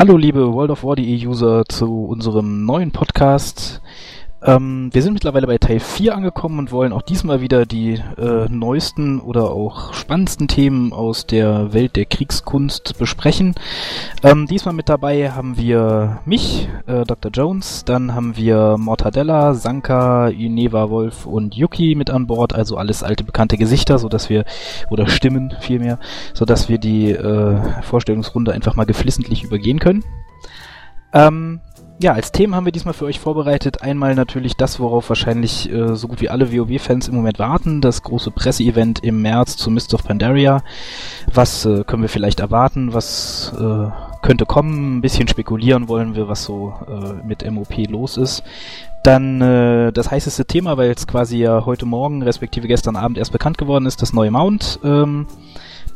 Hallo liebe World of War.de User zu unserem neuen Podcast. Ähm, wir sind mittlerweile bei Teil 4 angekommen und wollen auch diesmal wieder die äh, neuesten oder auch spannendsten Themen aus der Welt der Kriegskunst besprechen. Ähm, diesmal mit dabei haben wir mich, äh, Dr. Jones, dann haben wir Mortadella, Sanka, Ineva Wolf und Yuki mit an Bord, also alles alte bekannte Gesichter, so dass wir, oder Stimmen vielmehr, so dass wir die äh, Vorstellungsrunde einfach mal geflissentlich übergehen können. Ähm, ja, als Themen haben wir diesmal für euch vorbereitet. Einmal natürlich das, worauf wahrscheinlich äh, so gut wie alle WoW-Fans im Moment warten, das große Presseevent im März zu Mist of Pandaria. Was äh, können wir vielleicht erwarten? Was äh, könnte kommen? Ein bisschen spekulieren wollen wir, was so äh, mit MOP los ist. Dann äh, das heißeste Thema, weil es quasi ja heute Morgen, respektive gestern Abend erst bekannt geworden ist, das neue Mount. Ähm,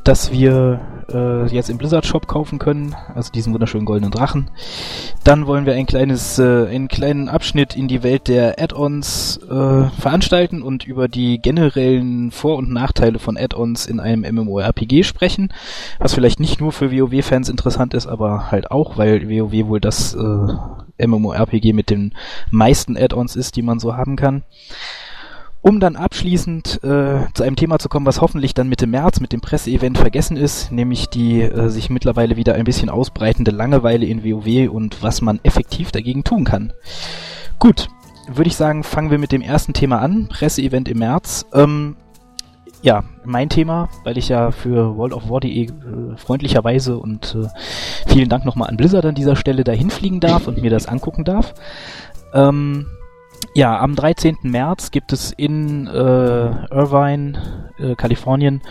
das wir äh, jetzt im Blizzard Shop kaufen können, also diesen wunderschönen goldenen Drachen. Dann wollen wir ein kleines, äh, einen kleinen Abschnitt in die Welt der Add-ons äh, veranstalten und über die generellen Vor- und Nachteile von Add-ons in einem MMORPG sprechen, was vielleicht nicht nur für WoW-Fans interessant ist, aber halt auch, weil WoW wohl das äh, MMORPG mit den meisten Add-ons ist, die man so haben kann um dann abschließend äh, zu einem Thema zu kommen, was hoffentlich dann Mitte März mit dem Presseevent vergessen ist, nämlich die äh, sich mittlerweile wieder ein bisschen ausbreitende Langeweile in WoW und was man effektiv dagegen tun kann. Gut, würde ich sagen, fangen wir mit dem ersten Thema an, Presseevent im März. Ähm, ja, mein Thema, weil ich ja für World of War.de äh, freundlicherweise und äh, vielen Dank nochmal an Blizzard an dieser Stelle dahin fliegen darf und mir das angucken darf. Ähm, ja, am 13. März gibt es in äh, Irvine, äh, Kalifornien,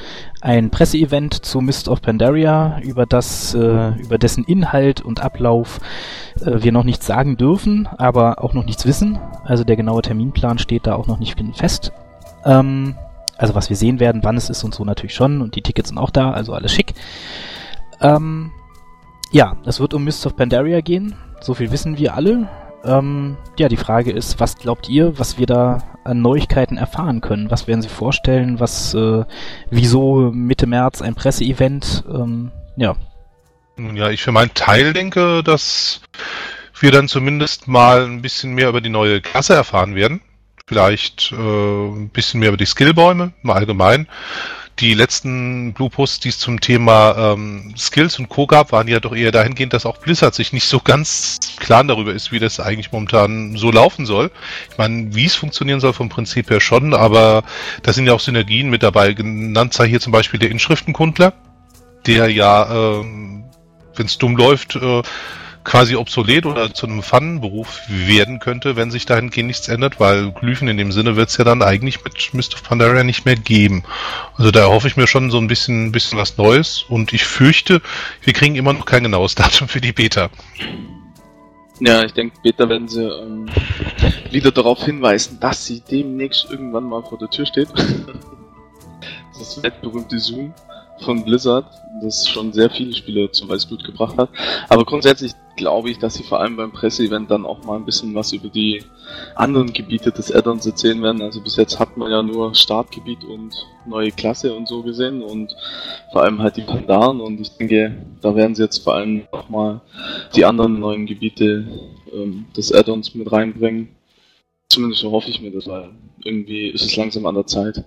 ein Presseevent zu Mist of Pandaria, über das, äh, über dessen Inhalt und Ablauf äh, wir noch nichts sagen dürfen, aber auch noch nichts wissen. Also der genaue Terminplan steht da auch noch nicht fest. Ähm, also was wir sehen werden, wann es ist und so natürlich schon und die Tickets sind auch da, also alles schick. Ähm, ja, es wird um Mist of Pandaria gehen, so viel wissen wir alle. Ähm, ja, die Frage ist, was glaubt ihr, was wir da an Neuigkeiten erfahren können? Was werden Sie vorstellen? Was, äh, wieso Mitte März ein Presseevent? Ähm, ja. Ja, ich für meinen Teil denke, dass wir dann zumindest mal ein bisschen mehr über die neue Klasse erfahren werden. Vielleicht äh, ein bisschen mehr über die Skillbäume im Allgemeinen die letzten Blue Posts, die es zum Thema ähm, Skills und Co. gab, waren ja doch eher dahingehend, dass auch Blizzard sich nicht so ganz klar darüber ist, wie das eigentlich momentan so laufen soll. Ich meine, wie es funktionieren soll vom Prinzip her schon, aber da sind ja auch Synergien mit dabei. Genannt sei hier zum Beispiel der Inschriftenkundler, der ja, ähm, wenn es dumm läuft, äh, quasi obsolet oder zu einem Pfannenberuf werden könnte, wenn sich dahingehend nichts ändert, weil Glyphen in dem Sinne wird es ja dann eigentlich mit Mist of Pandaria nicht mehr geben. Also da hoffe ich mir schon so ein bisschen, bisschen was Neues und ich fürchte, wir kriegen immer noch kein genaues Datum für die Beta. Ja, ich denke, Beta werden sie ähm, wieder darauf hinweisen, dass sie demnächst irgendwann mal vor der Tür steht. das weltberühmte Zoom von Blizzard, das schon sehr viele Spiele zum Weißblut gebracht hat. Aber grundsätzlich glaube ich, dass sie vor allem beim Presseevent dann auch mal ein bisschen was über die anderen Gebiete des Addons erzählen werden. Also bis jetzt hat man ja nur Startgebiet und neue Klasse und so gesehen und vor allem halt die Pandaren und ich denke, da werden sie jetzt vor allem auch mal die anderen neuen Gebiete ähm, des Addons mit reinbringen. Zumindest so hoffe ich mir das, weil irgendwie ist es langsam an der Zeit.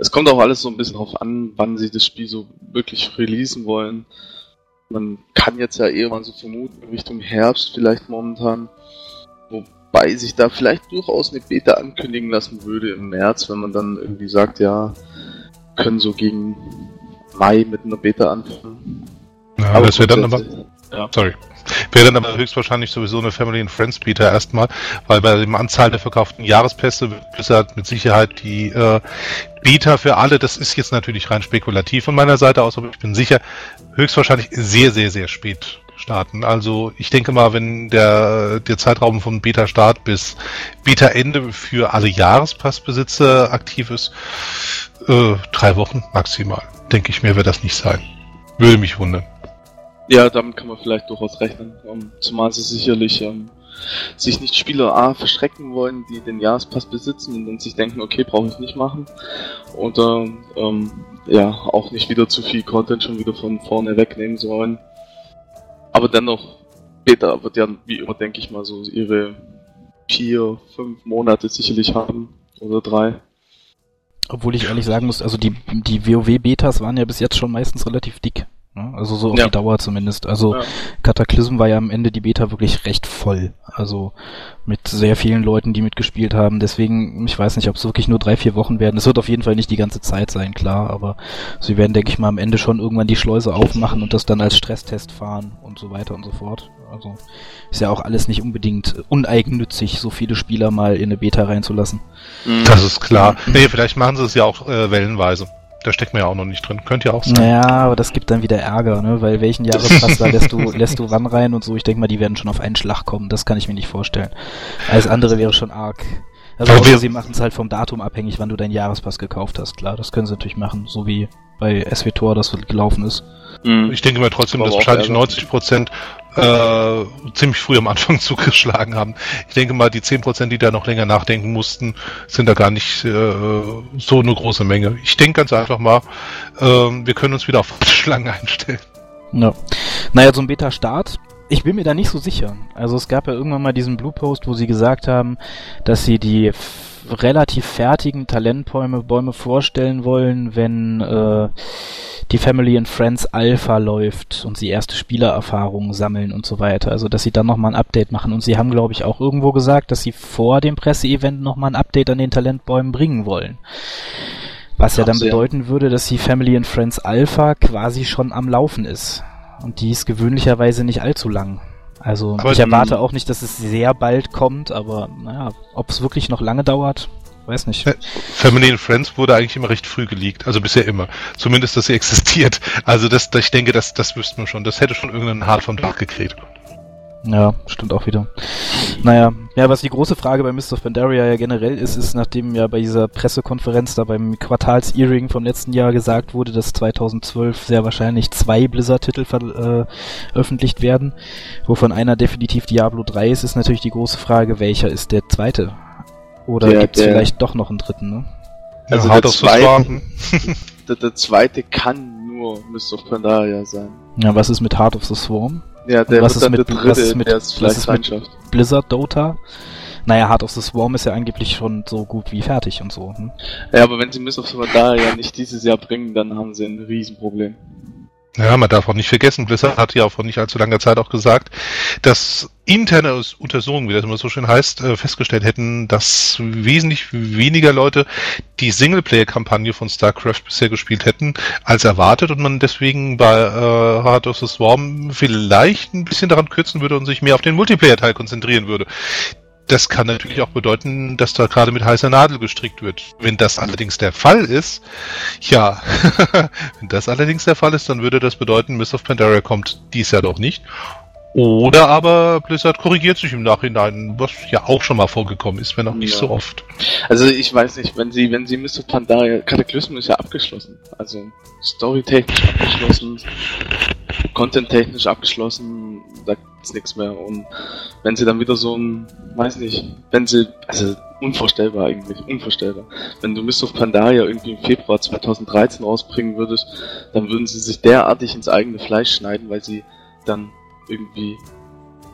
Es kommt auch alles so ein bisschen darauf an, wann sie das Spiel so wirklich releasen wollen. Man kann jetzt ja eher mal so vermuten, Richtung Herbst vielleicht momentan. Wobei sich da vielleicht durchaus eine Beta ankündigen lassen würde im März, wenn man dann irgendwie sagt, ja, können so gegen Mai mit einer Beta anfangen. Ja, aber das wäre dann aber. Ja. Sorry. Wäre dann aber höchstwahrscheinlich sowieso eine Family and Friends Beta erstmal, weil bei dem Anzahl der verkauften Jahrespässe wird Blizzard mit Sicherheit die äh, Beta für alle, das ist jetzt natürlich rein spekulativ von meiner Seite aus, aber ich bin sicher, höchstwahrscheinlich sehr, sehr, sehr spät starten. Also ich denke mal, wenn der, der Zeitraum von Beta-Start bis Beta-Ende für alle Jahrespassbesitzer aktiv ist, äh, drei Wochen maximal. Denke ich mir, wird das nicht sein. Würde mich wundern. Ja, damit kann man vielleicht durchaus rechnen. Um, ähm, zumal sie sicherlich um, ähm, sich nicht Spieler A verschrecken wollen, die den Jahrespass besitzen und dann sich denken, okay, brauche ich nicht machen. Oder ähm, ja, auch nicht wieder zu viel Content schon wieder von vorne wegnehmen sollen. Aber dennoch Beta wird ja wie immer, denke ich mal, so ihre vier, fünf Monate sicherlich haben. Oder drei. Obwohl ich ehrlich sagen muss, also die, die WoW-Betas waren ja bis jetzt schon meistens relativ dick. Ne? Also so auf Ja. die Dauer zumindest. Also Ja. Cataclysm war ja am Ende die Beta wirklich recht voll. Also mit sehr vielen Leuten, die mitgespielt haben. Deswegen, ich weiß nicht, ob es wirklich nur drei, vier Wochen werden. Es wird auf jeden Fall nicht die ganze Zeit sein, klar. Aber sie werden, denke ich mal, am Ende schon irgendwann die Schleuse aufmachen und das dann als Stresstest fahren und so weiter und so fort. Also ist ja auch alles nicht unbedingt uneigennützig, so viele Spieler mal in eine Beta reinzulassen. Mhm. Das ist klar. Nee, vielleicht machen sie es ja auch äh, wellenweise. Da steckt man ja auch noch nicht drin. Könnte ja auch sein. Naja, aber das gibt dann wieder Ärger, ne? Weil welchen Jahrespass da lässt du, lässt du wann rein und so. Ich denke mal, die werden schon auf einen Schlag kommen. Das kann ich mir nicht vorstellen. Alles andere wäre schon arg. Also wir- sie machen es halt vom Datum abhängig, wann du deinen Jahrespass gekauft hast. Klar, das können sie natürlich machen, so wie bei SWTOR das gelaufen ist. Mhm. Ich denke mal trotzdem, dass wahrscheinlich Ärger. 90 Prozent äh, ziemlich früh am Anfang zugeschlagen haben. Ich denke mal, die 10 Prozent, die da noch länger nachdenken mussten, sind da gar nicht äh, so eine große Menge. Ich denke ganz einfach mal, ähm, wir können uns wieder auf Schlangen einstellen. Ja. Naja, so ein Beta-Start. Ich bin mir da nicht so sicher. Also es gab ja irgendwann mal diesen Blue Post, wo sie gesagt haben, dass sie die relativ fertigen Talentbäume Bäume vorstellen wollen, wenn äh, die Family and Friends Alpha läuft und sie erste Spielererfahrungen sammeln und so weiter. Also dass sie dann nochmal ein Update machen. Und sie haben, glaube ich, auch irgendwo gesagt, dass sie vor dem Presseevent nochmal ein Update an den Talentbäumen bringen wollen. Was ja dann bedeuten würde, dass die Family and Friends Alpha quasi schon am Laufen ist. Und die ist gewöhnlicherweise nicht allzu lang. Also Aber ich erwarte auch nicht, dass es sehr bald kommt, aber naja, ob es wirklich noch lange dauert, weiß nicht. Family and Friends wurde eigentlich immer recht früh geleakt, also bisher immer. Zumindest, dass sie existiert. Also das, das ich denke, das, das wüssten wir schon. Das hätte schon irgendeinen Hart vom Dach gekriegt. Ja, stimmt auch wieder. Naja, ja, was die große Frage bei of Pandaria ja generell ist, ist, nachdem ja bei dieser Pressekonferenz da beim Quartals-Earring vom letzten Jahr gesagt wurde, dass 2012 sehr wahrscheinlich zwei Blizzard-Titel äh, veröffentlicht werden, wovon einer definitiv Diablo 3 ist, ist natürlich die große Frage, welcher ist der zweite? Oder Der- gibt's der- vielleicht doch noch einen dritten, ne? Also Heart der zweite-. Der, der zweite kann nur of Pandaria sein. Ja, was ist mit Heart of the Swarm? Ja, der was ist dann mit- der was ist mit- der es was vielleicht ist mit- reinschafft. Blizzard Dota? Naja, Heart of the Swarm ist ja angeblich schon so gut wie fertig und so. Hm? Ja, aber wenn sie Mist of Pandaria nicht dieses Jahr bringen, dann haben sie ein Riesenproblem. Ja, man darf auch nicht vergessen, Blizzard hat ja vor nicht allzu langer Zeit auch gesagt, dass interne Untersuchungen, wie das immer so schön heißt, äh, festgestellt hätten, dass wesentlich weniger Leute die Singleplayer-Kampagne von StarCraft bisher gespielt hätten, als erwartet und man deswegen bei äh, Heart of the Swarm vielleicht ein bisschen daran kürzen würde und sich mehr auf den Multiplayer-Teil konzentrieren würde. Das kann natürlich auch bedeuten, dass da gerade mit heißer Nadel gestrickt wird. Wenn das allerdings der Fall ist, ja, wenn das allerdings der Fall ist, dann würde das bedeuten, Mist of Pandaria kommt dies Jahr doch nicht. Oder aber Blizzard korrigiert sich im Nachhinein, was ja auch schon mal vorgekommen ist, wenn auch nicht Ja. so oft. Also ich weiß nicht, wenn sie, wenn sie Mr. Pandaria, Cataclysm ist ja abgeschlossen. Also storytechnisch abgeschlossen, content-technisch abgeschlossen, da gibt's nichts mehr. Und wenn sie dann wieder so ein, weiß nicht, wenn sie, also unvorstellbar eigentlich, unvorstellbar. Wenn du Mist of Pandaria irgendwie im Februar 2013 rausbringen würdest, dann würden sie sich derartig ins eigene Fleisch schneiden, weil sie dann irgendwie,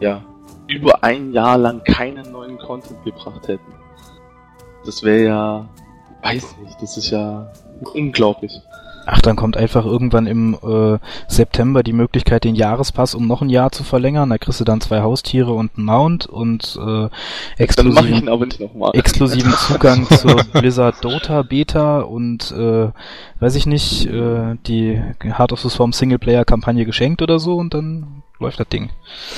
ja, über ein Jahr lang keinen neuen Content gebracht hätten. Das wäre ja, weiß nicht, das ist ja unglaublich. Ach, dann kommt einfach irgendwann im äh, September die Möglichkeit, den Jahrespass um noch ein Jahr zu verlängern. Da kriegst du dann zwei Haustiere und einen Mount und äh, exklusiven, exklusiven Zugang zur Blizzard Dota Beta und äh, weiß ich nicht, äh, die Heart of the Swarm Singleplayer Kampagne geschenkt oder so und dann läuft das Ding.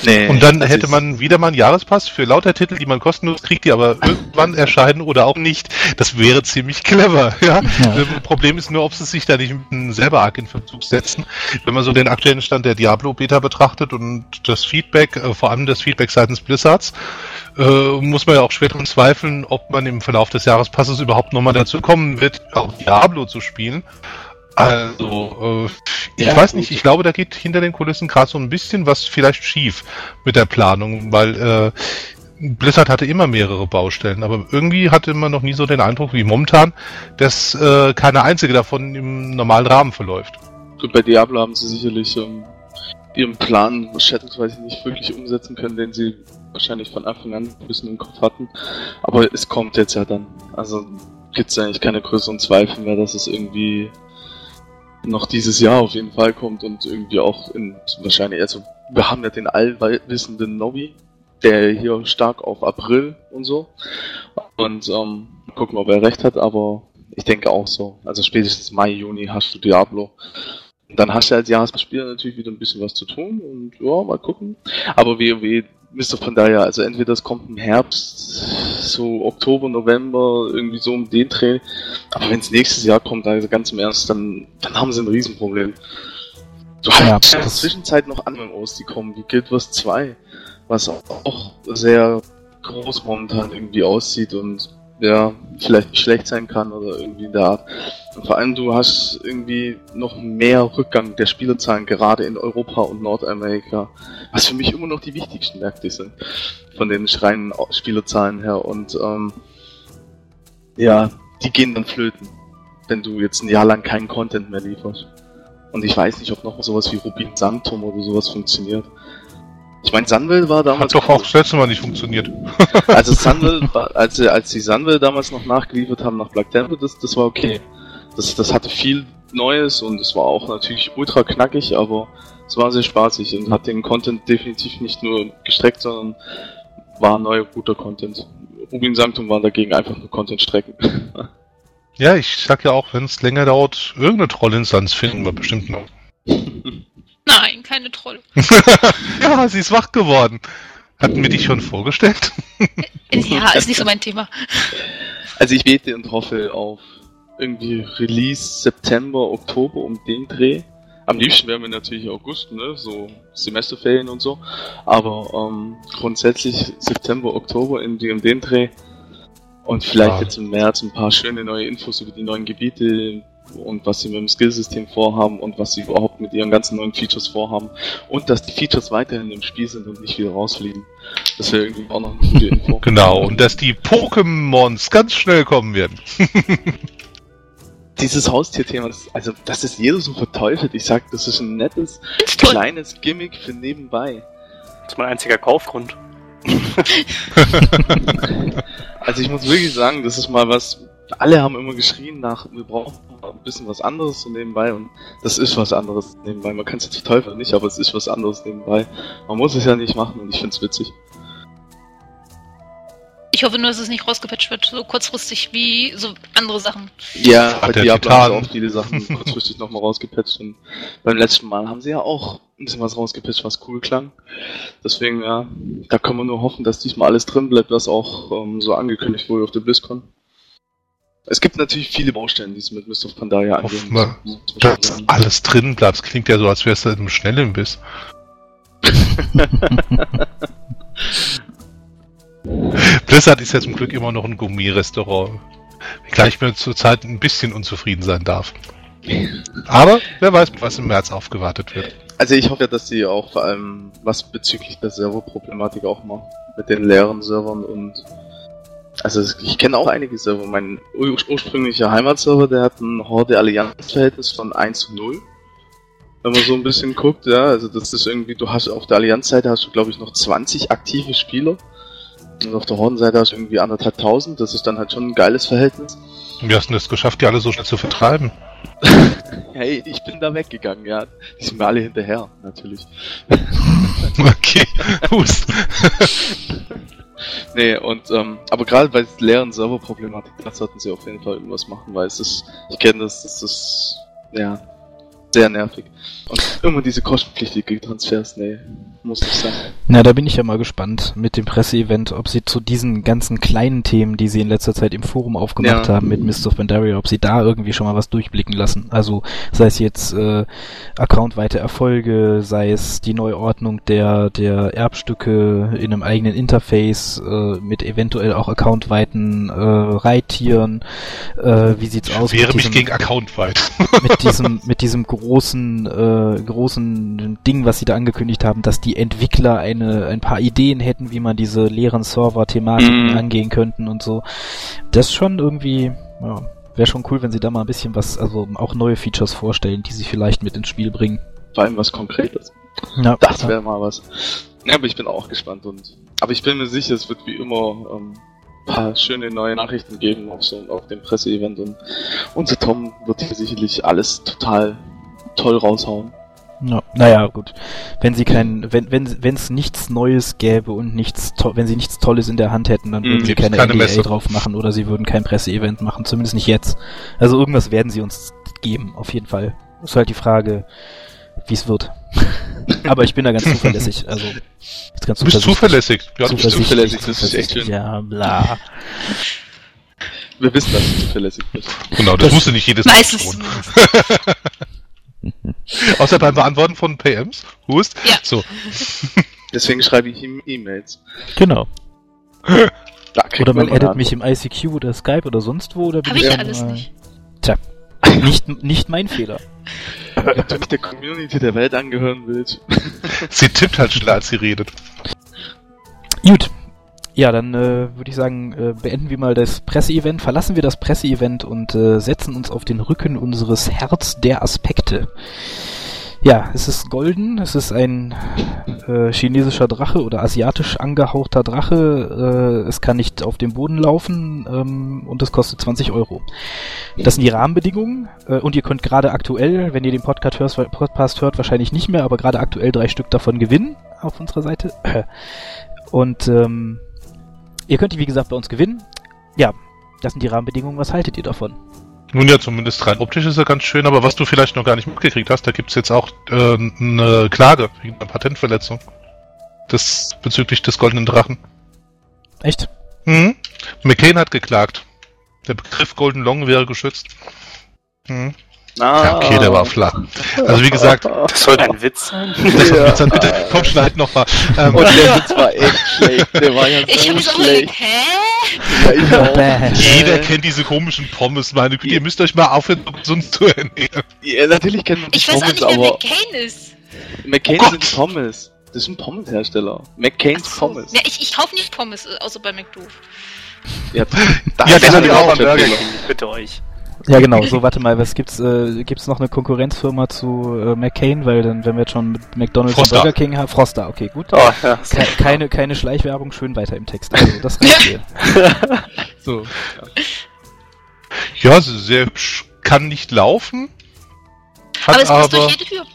Nee, Und dann das hätte man wieder mal einen Jahrespass für lauter Titel, die man kostenlos kriegt, die aber irgendwann erscheinen oder auch nicht. Das wäre ziemlich clever, ja. Ja. Ähm, Problem ist nur, ob sie sich da nicht m, selber arg in Verzug setzen. Wenn man so den aktuellen Stand der Diablo-Beta betrachtet und das Feedback, äh, vor allem das Feedback seitens Blizzards, äh, muss man ja auch schwer daran zweifeln, ob man im Verlauf des Jahrespasses überhaupt nochmal dazu kommen wird, auch Diablo zu spielen. Also, äh, ich Ja, weiß nicht, ich glaube, da geht hinter den Kulissen gerade so ein bisschen was vielleicht schief mit der Planung, weil äh, Blizzard hatte immer mehrere Baustellen, aber irgendwie hatte man noch nie so den Eindruck wie momentan, dass äh, keine einzige davon im normalen Rahmen verläuft. Gut, bei Diablo haben sie sicherlich ähm, ihren Plan schätzungsweise nicht wirklich umsetzen können, den sie wahrscheinlich von Anfang an ein bisschen im Kopf hatten. Aber es kommt jetzt ja dann. Also gibt es eigentlich keine größeren Zweifel mehr, dass es irgendwie noch dieses Jahr auf jeden Fall kommt und irgendwie auch in wahrscheinlich, also wir haben ja den allwissenden Nobby, der hier stark auf April und so. Und ähm, gucken, ob er recht hat, aber ich denke auch so. Also spätestens Mai, Juni hast du Diablo. Und dann hast du als Jahresspieler natürlich wieder ein bisschen was zu tun und ja, mal gucken. Aber WoW Mr. Pandaria, also entweder es kommt im Herbst, so Oktober, November, irgendwie so um den Dreh. Aber wenn es nächstes Jahr kommt, also ganz im Ernst, dann, dann haben sie ein Riesenproblem. Du ja, hast in der Zwischenzeit noch andere MMOs, die kommen, wie Guild Wars 2, was auch sehr groß momentan irgendwie aussieht und ja, vielleicht nicht schlecht sein kann oder irgendwie in der Art. Und vor allem du hast irgendwie noch mehr Rückgang der Spielerzahlen gerade in Europa und Nordamerika, was für mich immer noch die wichtigsten Märkte sind von den schreien Spielerzahlen her und ähm, ja, die gehen dann flöten, wenn du jetzt ein Jahr lang keinen Content mehr lieferst. Und ich weiß nicht, ob noch sowas wie Rubin Sanctum oder sowas funktioniert. Ich meine, Sunwell war damals. Hat doch auch das letzte Mal nicht funktioniert. Also Sunwell, als, sie, als die Sunwell damals noch nachgeliefert haben nach Black Temple, das, das war okay. Das, das hatte viel Neues und es war auch natürlich ultra knackig, aber es war sehr spaßig und hat den Content definitiv nicht nur gestreckt, sondern war neuer guter Content. Rubin Sanctum waren dagegen einfach nur Content-Strecken. Ja, ich sag ja auch, wenn es länger dauert, irgendeine Trollinstanz finden wir bestimmt noch. Nein, keine Troll. ja, sie ist wach geworden. Hatten wir dich schon vorgestellt? ja, ist nicht so mein Thema. Also ich bete und hoffe auf irgendwie Release September, Oktober um den Dreh. Am liebsten wären wir natürlich August, ne? So Semesterferien und so. Aber ähm, grundsätzlich September, Oktober in dem, den Dreh. Und vielleicht ah. jetzt im März ein paar schöne neue Infos über die neuen Gebiete, und was sie mit dem Skillsystem vorhaben und was sie überhaupt mit ihren ganzen neuen Features vorhaben und dass die Features weiterhin im Spiel sind und nicht wieder rausfliegen. Das wäre irgendwie auch noch eine gute Info. Genau, und dass die Pokémons ganz schnell kommen werden. Dieses Haustier-Thema, also das ist jeder so verteufelt. Ich sag, das ist ein nettes, kleines Gimmick für nebenbei. Das ist mein einziger Kaufgrund. also ich muss wirklich sagen, das ist mal was, alle haben immer geschrien nach, wir brauchen ein bisschen was anderes so nebenbei und das ist was anderes nebenbei. Man kann es jetzt Teufel nicht, aber es ist was anderes nebenbei. Man muss es ja nicht machen und ich finde es witzig. Ich hoffe nur, dass es nicht rausgepatcht wird, so kurzfristig wie so andere Sachen. Ja, bei Diablo haben auch viele Sachen kurzfristig nochmal rausgepatcht und beim letzten Mal haben sie ja auch ein bisschen was rausgepatcht, was cool klang. Deswegen, ja, da kann man nur hoffen, dass diesmal alles drin bleibt, was auch ähm, so angekündigt wurde auf der BlizzCon. Es gibt natürlich viele Baustellen, die es mit Mist of Pandaria angehen. Mal, dass alles drin bleibt. klingt ja so, als wärst du im schnellen Biss. Blizzard ist ja zum Glück immer noch ein Gourmet-Restaurant. Wenngleich mir zurzeit ein bisschen unzufrieden sein darf. Aber wer weiß, was im März aufgewartet wird. Also ich hoffe, dass sie auch vor allem was bezüglich der Serverproblematik auch machen. Mit den leeren Servern und also ich kenne auch einige Server. Mein ur ursprünglicher Heimatserver, der hat ein Horde-Allianz-Verhältnis von 1 zu 0. Wenn man so ein bisschen guckt, ja, also das ist irgendwie, du hast auf der Allianz-Seite hast du glaube ich noch 20 aktive Spieler. Und auf der Horden-Seite hast du irgendwie anderthalb tausend, das ist dann halt schon ein geiles Verhältnis. Wie hast du das geschafft, die alle so schnell zu vertreiben? hey, ich bin da weggegangen, ja. Die sind mir alle hinterher, natürlich. okay, Hust. nee, und ähm, aber gerade bei leeren Serverproblematik, da sollten sie auf jeden Fall irgendwas machen, weil es ist, ich kenne das, das ist ja sehr nervig. Und immer diese kostenpflichtigen Transfers, nee, muss nicht sein. Na, da bin ich ja mal gespannt mit dem Presseevent, ob sie zu diesen ganzen kleinen Themen, die sie in letzter Zeit im Forum aufgemacht ja. haben mit Mist of Pandaria, ob sie da irgendwie schon mal was durchblicken lassen. Also sei es jetzt äh, accountweite Erfolge, sei es die Neuordnung der der Erbstücke in einem eigenen Interface äh, mit eventuell auch accountweiten äh, Reittieren. Äh, wie sieht's aus? Wäre mich gegen accountweit. mit diesem mit diesem großen äh, großen Ding, was sie da angekündigt haben, dass die Entwickler eine ein paar Ideen hätten, wie man diese leeren Server-Thematiken mm. angehen könnten und so. Das schon irgendwie, ja, wäre schon cool, wenn sie da mal ein bisschen was, also auch neue Features vorstellen, die sie vielleicht mit ins Spiel bringen. Vor allem was Konkretes. Ja, Das wäre mal was. Ja, aber ich bin auch gespannt und. Aber ich bin mir sicher, es wird wie immer ähm, paar schöne neue Nachrichten geben auf so auf dem Presseevent und unser Tom wird hier sicherlich alles total toll raushauen. Ja, naja, gut. Wenn sie kein, wenn, wenn, wenn es nichts Neues gäbe und nichts, wenn sie nichts Tolles in der Hand hätten, dann Mhm, würden sie gibt's keine, keine NDA Messe. drauf machen oder sie würden kein Presseevent machen, zumindest nicht jetzt. Also irgendwas werden sie uns geben, auf jeden Fall. Ist halt die Frage, wie es wird. Aber ich bin da ganz zuverlässig, also, ganz Du bist zuverlässig. Ja, du bist zuverlässig, das ist echt schön. Ja, bla. Wir wissen, dass du zuverlässig bist. Genau, das, Das- musst du nicht jedes Mal Meistens tun. Außer beim Beantworten von PMs. Hust. Ja. So. Deswegen schreibe ich ihm E-Mails. Genau. Oder man eine mich im ICQ oder Skype oder sonst wo, oder bin Hab ich ja alles mal- nicht. Nicht, nicht mein Fehler. Wenn du nicht der Community der Welt angehören willst. Sie tippt halt schneller, als sie redet. Gut. Ja, dann äh, würde ich sagen, äh, beenden wir mal das Presseevent, verlassen wir das Presseevent und äh, setzen uns auf den Rücken unseres Herz der Aspekte. Ja, es ist golden, es ist ein äh, chinesischer Drache oder asiatisch angehauchter Drache. Äh, es kann nicht auf dem Boden laufen ähm, und es kostet 20 Euro. Das sind die Rahmenbedingungen äh, und ihr könnt gerade aktuell, wenn ihr den Podcast hört, Podcast hört, wahrscheinlich nicht mehr, aber gerade aktuell drei Stück davon gewinnen auf unserer Seite. Und ähm, ihr könnt die wie gesagt bei uns gewinnen. Ja, das sind die Rahmenbedingungen. Was haltet ihr davon? Nun ja, zumindest rein optisch ist er ganz schön, aber was du vielleicht noch gar nicht mitgekriegt hast, da gibt's jetzt auch äh, eine Klage wegen einer Patentverletzung. Das bezüglich des goldenen Drachen. Echt? Mhm. McCain hat geklagt. Der Begriff Golden Long wäre geschützt. Mhm. Ah, Ja, okay, der war flach. Also wie gesagt, Das sollte ein Witz sein. das ja. dann bitte, komm, schneid noch mal. Ähm, Und der Witz war echt schlecht. Der war ja Ich so hab mich auch schlecht. gedacht, hä? Ja, jeder kennt diese komischen Pommes, meine Güte. Ihr müsst euch mal aufhören, uns zu ernähren. Ja, natürlich kennt man die Ich weiß auch Pommes, nicht, wer McCain ist. McCain Oh sind Pommes. Das ist ein Pommes-Hersteller. McCain's so. Pommes. Ja, ich, ich kauf nicht Pommes, äh, außer bei McDo. Ja, Ja, das ist haben wir ein auch am Burger Hersteller. King, bitte euch. Ja, genau. So, warte mal. Was gibt's? Äh, gibt's noch eine Konkurrenzfirma zu äh, McCain? Weil dann, wenn wir jetzt schon mit McDonald's Froster. und Burger King haben, Froster. Okay, gut. Oh, ja. Ke keine, keine Schleichwerbung. Schön weiter im Text. Also, das reicht mir. So. Ja, sehr hübsch. Kann nicht laufen. Hat aber es aber, passt durch jede Tür.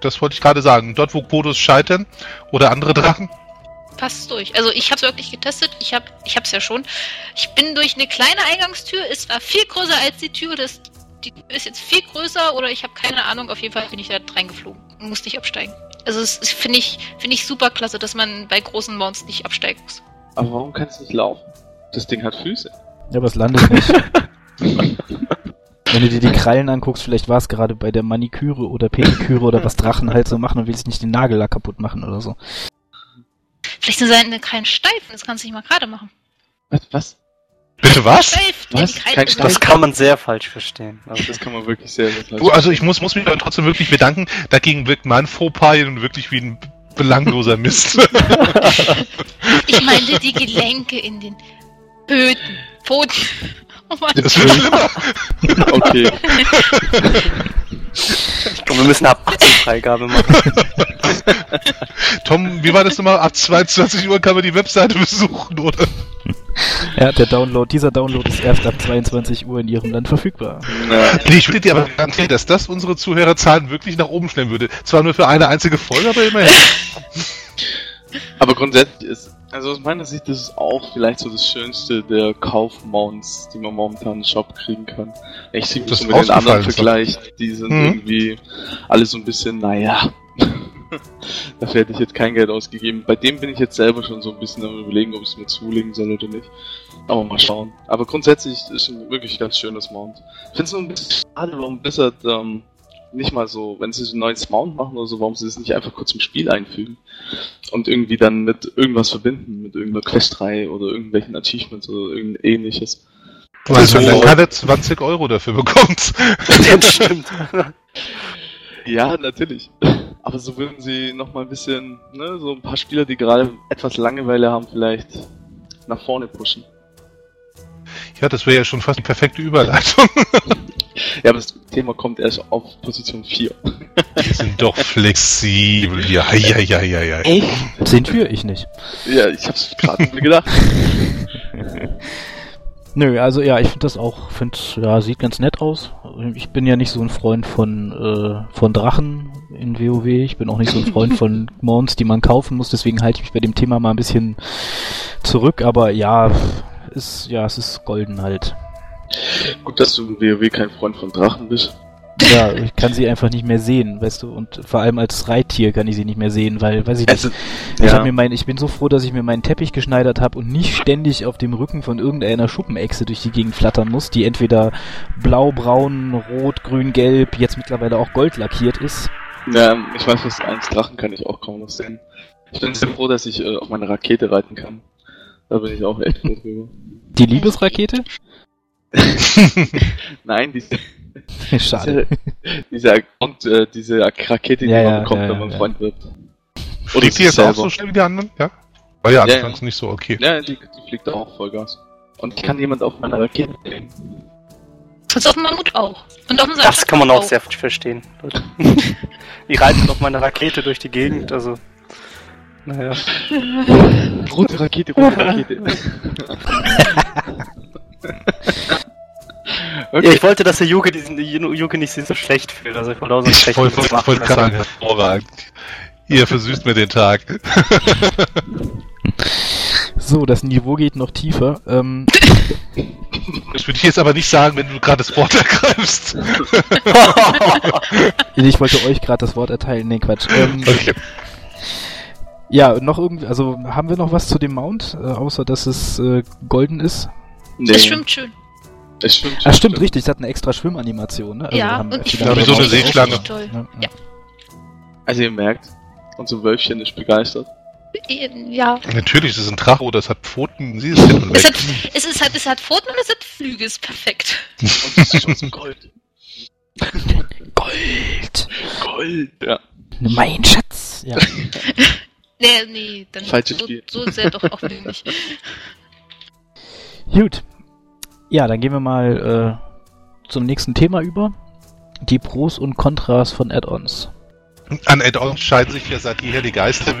das wollte ich gerade sagen. Dort, wo Kodos scheitern oder andere Drachen. Passt durch. Also ich habe es wirklich getestet. Ich habe, ich hab's ja schon. Ich bin durch eine kleine Eingangstür. Es war viel größer als die Tür. Das, die Tür ist jetzt viel größer oder ich habe keine Ahnung. Auf jeden Fall bin ich da reingeflogen und musste nicht absteigen. Also es ist- finde ich, finde ich super klasse, dass man bei großen Mounts nicht absteigen muss. Aber warum kann es nicht laufen? Das Ding hat Füße. Ja, aber es landet nicht. Wenn du dir die Krallen anguckst, vielleicht war es gerade bei der Maniküre oder Pediküre oder was Drachen halt so machen und willst nicht den Nagellack kaputt machen oder so. Vielleicht sind seine keinen Steifen. Das kannst du nicht mal gerade machen. Was? Was? Bitte was? Steift, Was? Kein also- Das kann man sehr falsch verstehen. Also, Das kann man wirklich sehr, sehr falsch Du, also ich muss, muss mich aber trotzdem wirklich bedanken. Dagegen wirkt mein Fauxpas nun wirklich wie ein belangloser Mist. Ich meinte die Gelenke in den Böden, Pfoten. Oh Mann. Das wird schlimmer. Okay. ich glaube, wir müssen ab 18 Freigabe machen. Tom, wie war das nochmal? Ab 22 Uhr kann man die Webseite besuchen, oder? Ja, der Download, dieser Download ist erst ab 22 Uhr in ihrem Land verfügbar. Nee, ich würde dir aber garantieren, dass das unsere Zuhörerzahlen wirklich nach oben stellen würde. Zwar nur für eine einzige Folge, aber immerhin. aber grundsätzlich ist, also aus meiner Sicht ist es auch vielleicht so das Schönste der Kaufmounts, die man momentan im Shop kriegen kann. Ich sehe Das mit den anderen vergleicht, die sind Mhm. irgendwie alle so ein bisschen, naja. Dafür hätte ich jetzt kein Geld ausgegeben. Bei dem bin ich jetzt selber schon so ein bisschen am überlegen, ob ich es mir zulegen soll oder nicht. Aber mal schauen. Aber grundsätzlich ist es ein wirklich ganz schönes Mount. Ich finde es nur ein bisschen schade, warum Blizzard ähm, nicht mal so, wenn sie so ein neues Mount machen oder so, warum sie es nicht einfach kurz im Spiel einfügen und irgendwie dann mit irgendwas verbinden, mit irgendeiner Questreihe oder irgendwelchen Achievements oder irgend ähnliches. Weil man dann keine 20 Euro dafür bekommt. Das stimmt. Ja, natürlich. Aber so würden sie noch mal ein bisschen, ne, so ein paar Spieler, die gerade etwas Langeweile haben, vielleicht nach vorne pushen. Ja, das wäre ja schon fast die perfekte Überleitung. Ja, aber das Thema kommt erst auf Position 4. Die sind doch flexibel. Ja, ja, ja, ja, ja. Echt? Sind wir? Ich nicht. Ja, ich hab's gerade mir gedacht. Nö, also ja, ich finde das auch, finde, ja, sieht ganz nett aus. Ich bin ja nicht so ein Freund von, äh, von Drachen in WoW. Ich bin auch nicht so ein Freund von Mons, die man kaufen muss. Deswegen halte ich mich bei dem Thema mal ein bisschen zurück. Aber ja, ist, ja, es ist golden halt. Gut, dass du in WoW kein Freund von Drachen bist. Ja, ich kann sie einfach nicht mehr sehen, weißt du, und vor allem als Reittier kann ich sie nicht mehr sehen, weil, weiß ich nicht, Also, ich, ja. mir mein, ich bin so froh, dass ich mir meinen Teppich geschneidert habe und nicht ständig auf dem Rücken von irgendeiner Schuppenechse durch die Gegend flattern muss, die entweder blau, braun, rot, grün, gelb, jetzt mittlerweile auch gold lackiert ist. Ja, ich weiß, was eins Drachen kann ich auch kaum noch sehen. Ich bin sehr froh, dass ich äh, auf meine Rakete reiten kann. Da bin ich auch echt froh drüber. Die Liebesrakete? Nein, diese, Schade. diese, diese, Account, äh, diese Rakete, die Ja, man ja, bekommt, ja, wenn man ja. Freund wird. Fliegt die jetzt auch so schnell wie die anderen? Ja? War ja Ja, anfangs nicht so okay. Ja, die, die fliegt auch Vollgas. Und ich kann jemand auf meiner Rakete nehmen. Sonst auf dem Mammut auch. Und auf dem Das kann man auch Sandsack sehr gut verstehen. Leute. Die reiten auf meine Rakete durch die Gegend, also. Naja. Rote Rakete, rote Rakete. Ja, ich wollte, dass der Juke diesen Juke nicht so schlecht fühlt. Also ich wollte auch so einen schlechten Voll, voll, voll sagen, hervorragend. Ihr versüßt mir den Tag. So, das Niveau geht noch tiefer. Ähm, Das würde ich jetzt aber nicht sagen, wenn du gerade das Wort ergreifst. ich wollte euch gerade das Wort erteilen. Nee, Quatsch. Ähm, Okay. ja, noch irgendwie, also haben wir noch was zu dem Mount, äh, außer dass es äh, golden ist? Nee, Es schwimmt schön. Es schwimmt. Ah, stimmt, richtig, es hat eine extra Schwimmanimation, ne? Ja, haben und ich finde so eine. Seeschlange. Toll. Ja, ja. Also ihr merkt, unser Wölfchen ist begeistert. Ja. Natürlich, das ist ein Drache oder es hat Pfoten. Sie ist Es hat, es, ist, hat, es hat Pfoten und es hat Flügel, ist perfekt. Und das ist aus Gold. Gold! Gold, ja. Mein Schatz! Ja. Nee, nee, dann Falsches so, Spiel. so sehr doch auch nicht. Gut. Ja, dann gehen wir mal äh, zum nächsten Thema über. Die Pros und Kontras von Add-ons. An Add-ons scheiden sich ja seit jeher die Geister,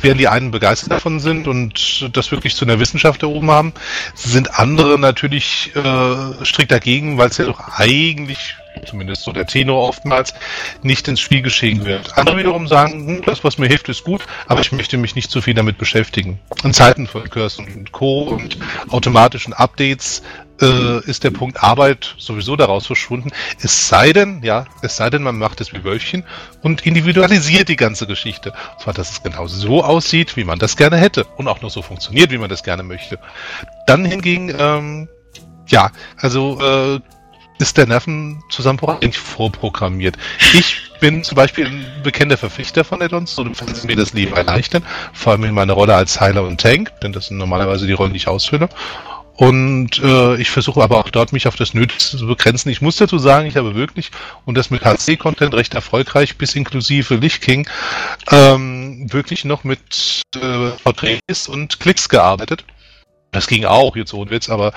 während die einen begeistert davon sind und das wirklich zu einer Wissenschaft erhoben haben, sind andere natürlich äh, strikt dagegen, weil es ja doch eigentlich, zumindest so der Tenor oftmals, nicht ins Spiel geschehen wird. Andere wiederum sagen, hm, das, was mir hilft, ist gut, aber ich möchte mich nicht zu viel damit beschäftigen. In Zeiten von Curse und Co. und automatischen Updates äh, ist der Punkt Arbeit sowieso daraus verschwunden. Es sei denn, ja, es sei denn, man macht es wie Wölfchen und individualisiert die ganze Geschichte. Und zwar, dass es genau so aussieht, wie man das gerne hätte und auch noch so funktioniert, wie man das gerne möchte. Dann hingegen, ähm, ja, also äh, ist der Nervenzusammenbruch eigentlich vorprogrammiert. Ich bin zum Beispiel ein bekennender Verpflichter von Add-ons, so falls sie mir das Leben erleichtern, vor allem in meiner Rolle als Heiler und Tank, denn das sind normalerweise die Rollen, die ich ausfülle. Und äh, ich versuche aber auch dort mich auf das Nötigste zu begrenzen. Ich muss dazu sagen, ich habe wirklich, und das mit HC-Content recht erfolgreich, bis inklusive Lich King, ähm, wirklich noch mit äh, Porträts und Klicks gearbeitet. Das ging auch, jetzt ohne Witz, aber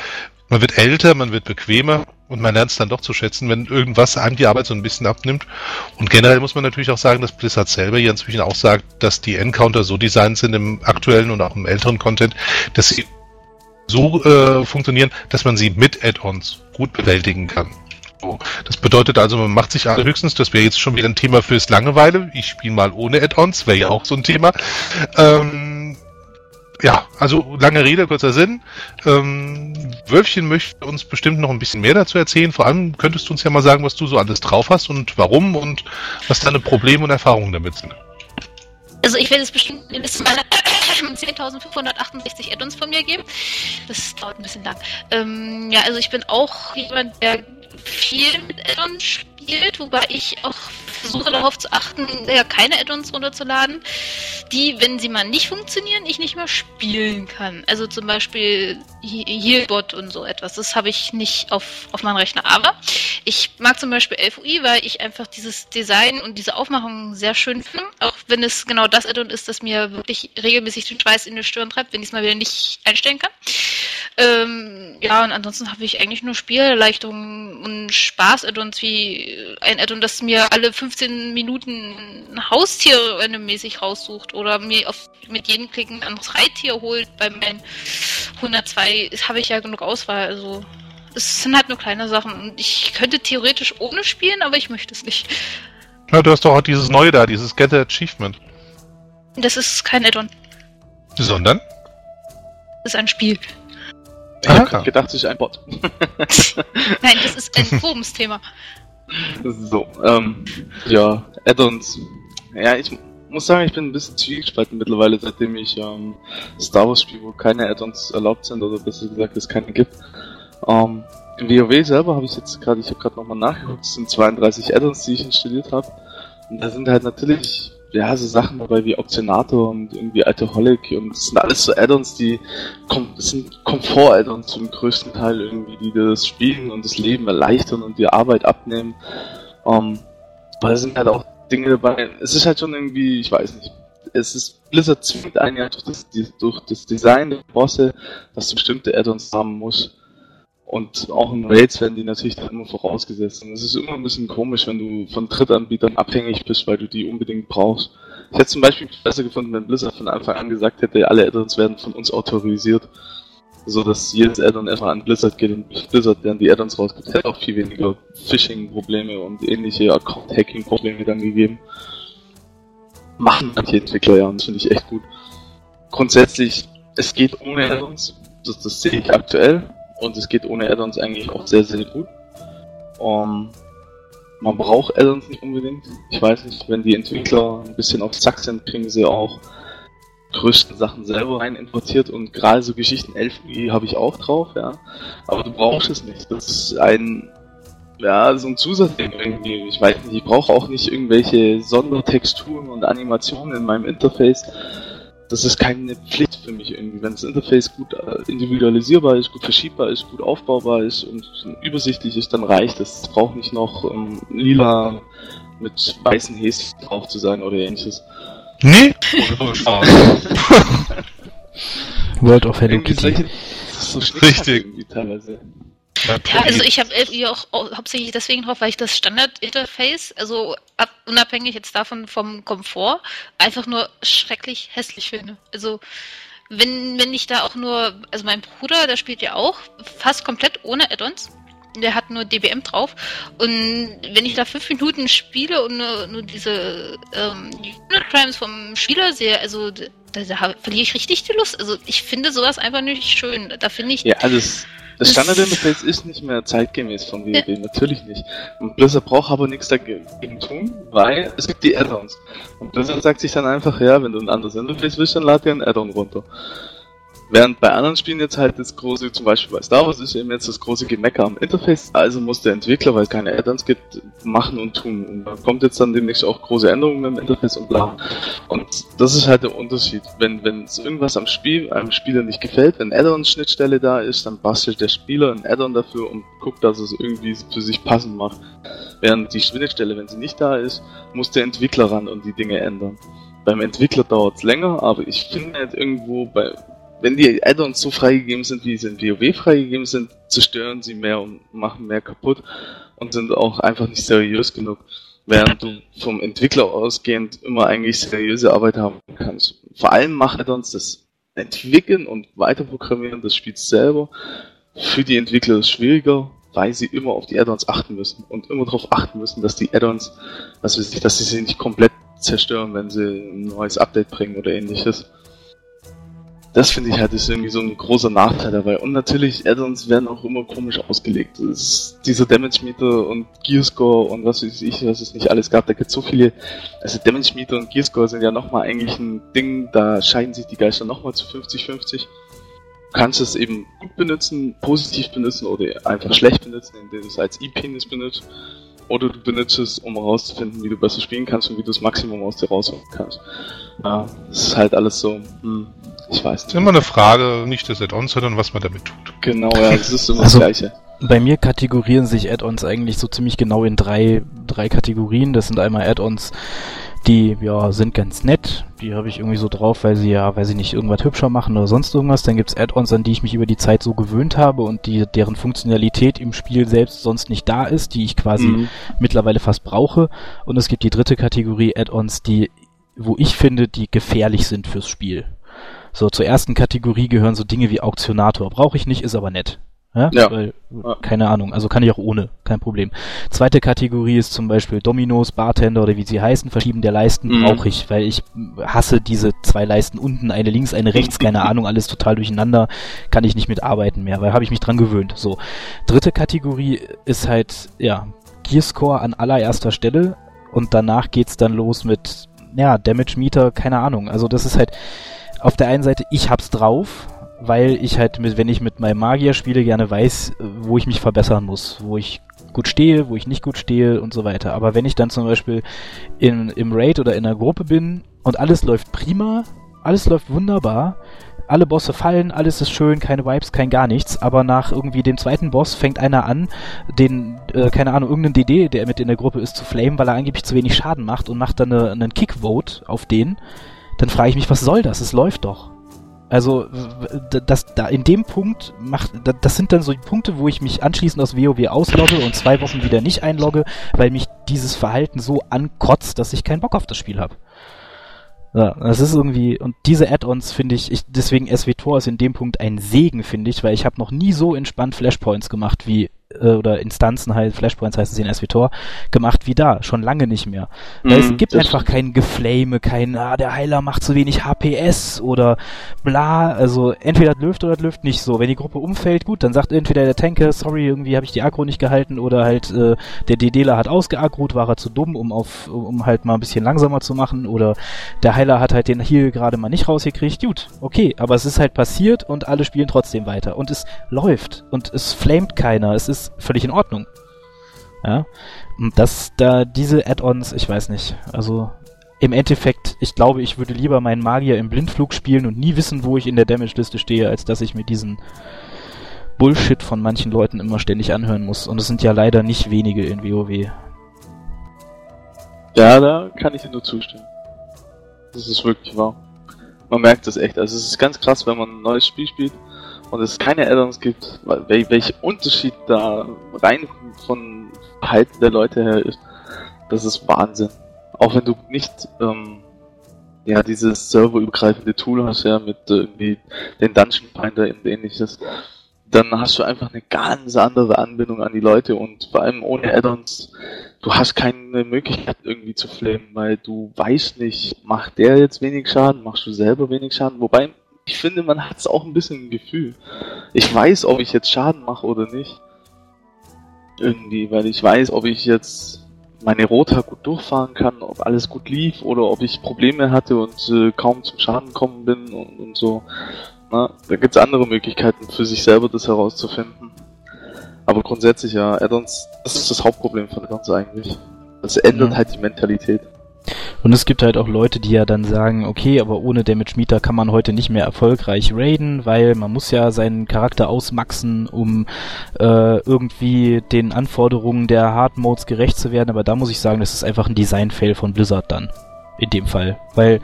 man wird älter, man wird bequemer und man lernt es dann doch zu schätzen, wenn irgendwas einem die Arbeit so ein bisschen abnimmt. Und generell muss man natürlich auch sagen, dass Blizzard selber hier inzwischen auch sagt, dass die Encounter so designt sind im aktuellen und auch im älteren Content, dass sie so äh, funktionieren, dass man sie mit Add-ons gut bewältigen kann. Das bedeutet also, man macht sich alle höchstens, das wäre jetzt schon wieder ein Thema fürs Langeweile. Ich spiele mal ohne Add-ons, wäre ja auch so ein Thema. Ähm, ja, also lange Rede, kurzer Sinn. Ähm, Wölfchen möchte uns bestimmt noch ein bisschen mehr dazu erzählen. Vor allem könntest du uns ja mal sagen, was du so alles drauf hast und warum und was deine Probleme und Erfahrungen damit sind. Also ich werde es bestimmt eine Liste meiner 10.568 Add-ons von mir geben. Das dauert ein bisschen lang. Ähm, ja, also ich bin auch jemand, der viel mit Add-ons spielt, wobei ich auch versuche darauf zu achten, ja, keine Add-ons runterzuladen, die, wenn sie mal nicht funktionieren, ich nicht mehr spielen kann. Also zum Beispiel He- Healbot und so etwas. Das habe ich nicht auf, auf meinem Rechner. Aber ich mag zum Beispiel LFUI, weil ich einfach dieses Design und diese Aufmachung sehr schön finde. Auch wenn es genau das Add-on ist, das mir wirklich regelmäßig den Schweiß in die Stirn treibt, wenn ich es mal wieder nicht einstellen kann. Ähm, ja, und ansonsten habe ich eigentlich nur Spielerleichterungen und Spaß-Add-ons wie ein Add-on, das mir alle 15 Minuten ein Haustier randommäßig raussucht oder mir auf, mit jedem Klicken ein anderes Reittier holt. Bei meinen 102 habe ich ja genug Auswahl. Also es sind halt nur kleine Sachen und ich könnte theoretisch ohne spielen, aber ich möchte es nicht. Ja, du hast doch auch dieses neue da, dieses Get the Achievement. Das ist kein Add-on, Sondern? das ist ein Spiel. Ich hab grad gedacht, es ist ein Bot. Nein, das ist ein Forumsthema. so, ähm, ja, Add-ons. Ja, ich muss sagen, ich bin ein bisschen zwiegespalten mittlerweile, seitdem ich ähm, Star Wars spiele, wo keine Add-ons erlaubt sind, oder besser gesagt, es keine gibt. Ähm, Im WoW selber habe ich jetzt gerade, ich habe gerade nochmal nachgeguckt, es sind 32 Add-ons, die ich installiert habe. Und da sind halt natürlich, ja, so Sachen dabei wie Optionator und irgendwie Alcoholic und das sind alles so Add-ons, die, das sind Komfort-Add-ons zum größten Teil irgendwie, die dir das Spielen und das Leben erleichtern und die Arbeit abnehmen. Ähm, weil es sind halt auch Dinge dabei, es ist halt schon irgendwie, ich weiß nicht, es ist, Blizzard zwingt einen ja durch das, durch das Design der Bosse, dass du bestimmte Add-ons haben musst. Und auch in Raids werden die natürlich dann immer vorausgesetzt. Und es ist immer ein bisschen komisch, wenn du von Drittanbietern abhängig bist, weil du die unbedingt brauchst. Ich hätte zum Beispiel besser gefunden, wenn Blizzard von Anfang an gesagt hätte, alle Add-ons werden von uns autorisiert. So dass jedes Add-on erstmal an Blizzard geht und Blizzard dann die Add-ons rausgibt. Hätte auch viel weniger Phishing-Probleme und ähnliche Account-Hacking-Probleme dann gegeben. Machen manche Entwickler ja und das finde ich echt gut. Grundsätzlich, es geht ohne Add-ons. Das, das sehe ich aktuell. Und es geht ohne Add-ons eigentlich auch sehr, sehr gut. Um, man braucht Add-ons nicht unbedingt. Ich weiß nicht, wenn die Entwickler ein bisschen auf Zack sind, kriegen sie auch größten Sachen selber rein importiert und gerade so Geschichten 11 habe ich auch drauf, ja. Aber du brauchst es nicht. Das ist ein, ja, so ein Zusatzding irgendwie. Ich weiß nicht, ich brauche auch nicht irgendwelche Sondertexturen und Animationen in meinem Interface. Das ist keine Pflicht für mich irgendwie. Wenn das Interface gut äh, individualisierbar ist, gut verschiebbar ist, gut aufbaubar ist und übersichtlich ist, dann reicht es. Es braucht nicht noch ähm, lila mit weißen Häschen drauf zu sein oder ähnliches. Nee? World of Hello Kitty. solche- das ist so Richtig. teilweise. Ja, also ich habe LFI auch au- hauptsächlich deswegen drauf, weil ich das Standard-Interface, also ab, unabhängig jetzt davon vom Komfort, einfach nur schrecklich hässlich finde. Also wenn, wenn ich da auch nur, also mein Bruder, der spielt ja auch fast komplett ohne Add-ons. Der hat nur DBM drauf. Und wenn ich da fünf Minuten spiele und nur, nur diese ähm, Unit Primes vom Spieler sehe, also da, da verliere ich richtig die Lust. Also ich finde sowas einfach nicht schön. Da finde ich Ja, also das, das Standardinterface ist nicht mehr zeitgemäß von WoW, natürlich nicht. Und Blizzard braucht aber nichts dagegen tun, weil es gibt die Add-ons. Und Blizzard sagt sich dann einfach, ja, wenn du ein anderes Interface willst, dann lad dir ein Add-on runter. Während bei anderen Spielen jetzt halt das große, zum Beispiel bei Star Wars ist eben jetzt das große Gemecker am Interface, also muss der Entwickler, weil es keine Add-ons gibt, machen und tun. Und da kommt jetzt dann demnächst auch große Änderungen im Interface und bla. Und das ist halt der Unterschied. Wenn, wenn irgendwas am Spiel, einem Spieler nicht gefällt, wenn Add-on-Schnittstelle da ist, dann bastelt der Spieler ein Add-on dafür und guckt, dass es irgendwie für sich passend macht. Während die Schnittstelle, wenn sie nicht da ist, muss der Entwickler ran und die Dinge ändern. Beim Entwickler dauert es länger, aber ich finde halt irgendwo bei, wenn die Add-ons so freigegeben sind, wie sie in WoW freigegeben sind, zerstören sie mehr und machen mehr kaputt und sind auch einfach nicht seriös genug. Während du vom Entwickler ausgehend immer eigentlich seriöse Arbeit haben kannst. Vor allem macht Add-ons das Entwickeln und Weiterprogrammieren des Spiels selber für die Entwickler schwieriger, weil sie immer auf die Add-ons achten müssen und immer darauf achten müssen, dass die Add-ons, dass, dass sie sie nicht komplett zerstören, wenn sie ein neues Update bringen oder ähnliches. Das finde ich halt ist irgendwie so ein großer Nachteil dabei. Und natürlich, Add-ons werden auch immer komisch ausgelegt. Das ist dieser Damage Meter und Gearscore und was weiß ich, was es nicht alles gab. Da gibt so viele. Also Damage Meter und Gearscore sind ja nochmal eigentlich ein Ding, da scheiden sich die Geister nochmal zu 50-50. Du kannst es eben gut benutzen, positiv benutzen oder einfach schlecht benutzen, indem du es als E-Penis benutzt. Oder du benutzt es, um herauszufinden, wie du besser spielen kannst und wie du das Maximum aus dir rausholen kannst. Ja, das ist halt alles so, hm, ich weiß Das ist nicht. immer eine Frage, nicht des Add-ons, sondern was man damit tut. Genau, ja, das ist immer Also- das Gleiche. Bei mir kategorieren sich Add-ons eigentlich so ziemlich genau in drei, drei Kategorien. Das sind einmal Add-ons, die ja sind ganz nett, Die habe ich irgendwie so drauf, weil sie ja, weil sie nicht irgendwas hübscher machen oder sonst irgendwas. Dann gibt's Add-ons, an die ich mich über die Zeit so gewöhnt habe und die, deren Funktionalität im Spiel selbst sonst nicht da ist, die ich quasi Mhm. mittlerweile fast brauche. Und es gibt die dritte Kategorie Add-ons, die, wo ich finde, die gefährlich sind fürs Spiel. So, zur ersten Kategorie gehören so Dinge wie Auktionator. Brauche ich nicht, ist aber nett. Ja, Ja. Weil, keine Ahnung, also kann ich auch ohne, kein Problem. Zweite Kategorie ist zum Beispiel Dominos, Bartender oder wie sie heißen, Verschieben der Leisten Mhm. brauche ich, weil ich hasse diese zwei Leisten unten, eine links, eine rechts, keine Ahnung, alles total durcheinander, kann ich nicht mitarbeiten mehr, weil habe ich mich dran gewöhnt. So. Dritte Kategorie ist halt, ja, Gearscore an allererster Stelle und danach geht's dann los mit, ja, Damage Meter, keine Ahnung. Also das ist halt auf der einen Seite, ich hab's drauf, weil ich halt, mit, wenn ich mit meinem Magier spiele, gerne weiß, wo ich mich verbessern muss, wo ich gut stehe, wo ich nicht gut stehe und so weiter. Aber wenn ich dann zum Beispiel in, im Raid oder in einer Gruppe bin und alles läuft prima, alles läuft wunderbar, alle Bosse fallen, alles ist schön, keine Vibes, kein gar nichts, aber nach irgendwie dem zweiten Boss fängt einer an, den, äh, keine Ahnung, irgendeinen DD, der mit in der Gruppe ist, zu flamen, weil er angeblich zu wenig Schaden macht und macht dann eine, einen Kick-Vote auf den, dann frage ich mich, was soll das? Es läuft doch. Also, das, da, in dem Punkt macht, da, das sind dann so die Punkte, wo ich mich anschließend aus WoW auslogge und zwei Wochen wieder nicht einlogge, weil mich dieses Verhalten so ankotzt, dass ich keinen Bock auf das Spiel habe. Ja, das ist irgendwie, und diese Add-ons finde ich, ich, deswegen SWTOR ist in dem Punkt ein Segen, finde ich, weil ich habe noch nie so entspannt Flashpoints gemacht wie, äh, oder Instanzen halt, Flashpoints heißen sie in SWTOR, gemacht wie da, schon lange nicht mehr. Weil es Mhm, gibt einfach kein Geflame, kein, ah, der Heiler macht zu wenig HPS oder bla, also entweder das läuft oder das läuft nicht so. Wenn die Gruppe umfällt, gut, dann sagt entweder der Tanker, sorry, irgendwie habe ich die Agro nicht gehalten oder halt äh, der DDler hat ausgeagrot, war er zu dumm, um auf, um halt mal ein bisschen langsamer zu machen oder der Heiler hat halt den Heal gerade mal nicht rausgekriegt, gut, okay, aber es ist halt passiert und alle spielen trotzdem weiter und es läuft und es flamet keiner, es ist völlig in Ordnung. Ja, und das, da, diese Add-ons, ich weiß nicht, also im Endeffekt, ich glaube, ich würde lieber meinen Magier im Blindflug spielen und nie wissen, wo ich in der Damage-Liste stehe, als dass ich mir diesen Bullshit von manchen Leuten immer ständig anhören muss. Und es sind ja leider nicht wenige in WoW. Ja, da kann ich dir nur zustimmen. Das ist wirklich wahr. Man merkt das echt. Also es ist ganz krass, wenn man ein neues Spiel spielt und es keine Add-ons gibt, wel- welcher Unterschied da rein von Verhalten der Leute her ist. Das ist Wahnsinn. Auch wenn du nicht ähm, ja dieses serverübergreifende Tool hast, ja, mit äh, irgendwie den Dungeon Finder und ähnliches, dann hast du einfach eine ganz andere Anbindung an die Leute und vor allem ohne Add-ons du hast keine Möglichkeit irgendwie zu flamen, weil du weißt nicht, macht der jetzt wenig Schaden, machst du selber wenig Schaden, wobei ich finde, man hat es auch ein bisschen ein Gefühl. Ich weiß, ob ich jetzt Schaden mache oder nicht. Irgendwie, weil ich weiß, ob ich jetzt meine Rota gut durchfahren kann, ob alles gut lief oder ob ich Probleme hatte und äh, kaum zum Schaden gekommen bin und, und so. Na, da gibt's andere Möglichkeiten für sich selber das herauszufinden. Aber grundsätzlich ja, Add-ons, das ist das Hauptproblem von Add-ons eigentlich. Das ändert Mhm. halt die Mentalität. Und es gibt halt auch Leute, die ja dann sagen, okay, aber ohne Damage Meter kann man heute nicht mehr erfolgreich raiden, weil man muss ja seinen Charakter ausmaxen, um äh, irgendwie den Anforderungen der Hard Modes gerecht zu werden. Aber da muss ich sagen, das ist einfach ein Design-Fail von Blizzard dann. In dem Fall. Weil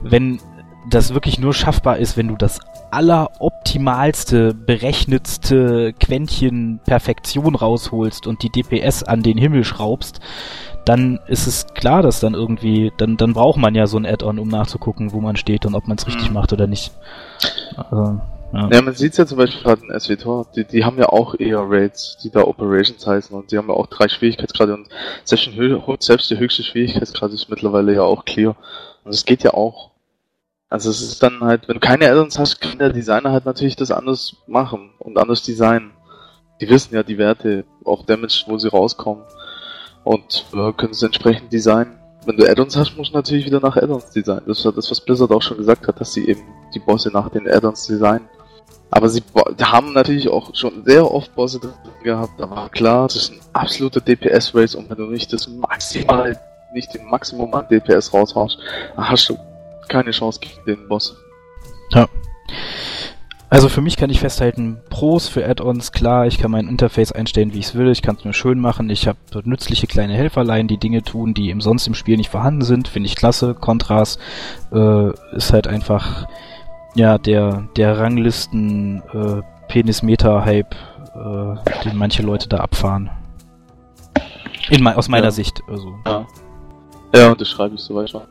wenn das wirklich nur schaffbar ist, wenn du das alleroptimalste, berechnetste Quäntchen Perfektion rausholst und die DPS an den Himmel schraubst, dann ist es klar, dass dann irgendwie, dann, dann braucht man ja so ein Add-on, um nachzugucken, wo man steht und ob man es richtig Mhm. macht oder nicht. Also, ja. Ja, man sieht's ja zum Beispiel gerade in SWTOR, die, die haben ja auch eher Raids, die da Operations heißen und die haben ja auch drei Schwierigkeitsgrade und selbst, selbst der höchste Schwierigkeitsgrad ist mittlerweile ja auch clear. Und es geht ja auch. Also es ist dann halt, wenn du keine Add-ons hast, kann der Designer halt natürlich das anders machen und anders designen. Die wissen ja die Werte auf Damage, wo sie rauskommen und äh, können es entsprechend designen. Wenn du Add-ons hast, musst du natürlich wieder nach Add-ons designen. Das war das, was Blizzard auch schon gesagt hat, dass sie eben die Bosse nach den Add-ons designen. Aber sie haben natürlich auch schon sehr oft Bosse drin gehabt. War klar, das ist ein absoluter DPS-Race und wenn du nicht das maximal, nicht den Maximum an DPS raushaust, hast du keine Chance gegen den Boss. Also für mich kann ich festhalten, Pros für Add-ons, klar, ich kann mein Interface einstellen, wie ich es will, ich kann es mir schön machen, ich habe nützliche kleine Helferlein, die Dinge tun, die im sonst im Spiel nicht vorhanden sind, finde ich klasse. Kontras äh, ist halt einfach ja der der Ranglisten äh, Penismeter-Hype, äh, den manche Leute da abfahren. In, aus meiner Ja. Sicht. Also. Ja. Ja, und das schreibe ich so weiter.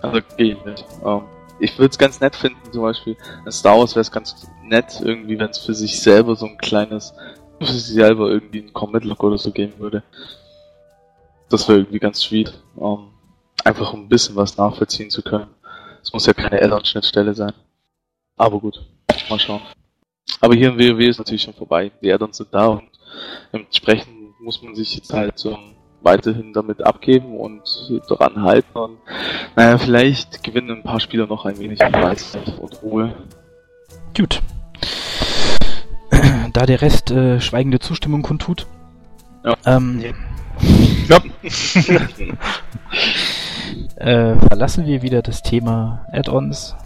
Also geht nicht. Ähm, ich würde es ganz nett finden, zum Beispiel. In Star Wars wäre es ganz nett, irgendwie, wenn es für sich selber so ein kleines, für sich selber irgendwie ein Combat Log oder so geben würde. Das wäre irgendwie ganz sweet. Ähm, einfach um ein bisschen was nachvollziehen zu können. Es muss ja keine Add-on-Schnittstelle sein. Aber gut, mal schauen. Aber hier im WoW ist natürlich schon vorbei. Die Add-ons sind da und entsprechend muss man sich jetzt halt so weiterhin damit abgeben und daran halten und naja, vielleicht gewinnen ein paar Spieler noch ein wenig Weisheit und Ruhe. Gut. Da der Rest äh, schweigende Zustimmung kundtut. Ja. Ähm, Ja. äh, verlassen wir wieder das Thema Add-ons.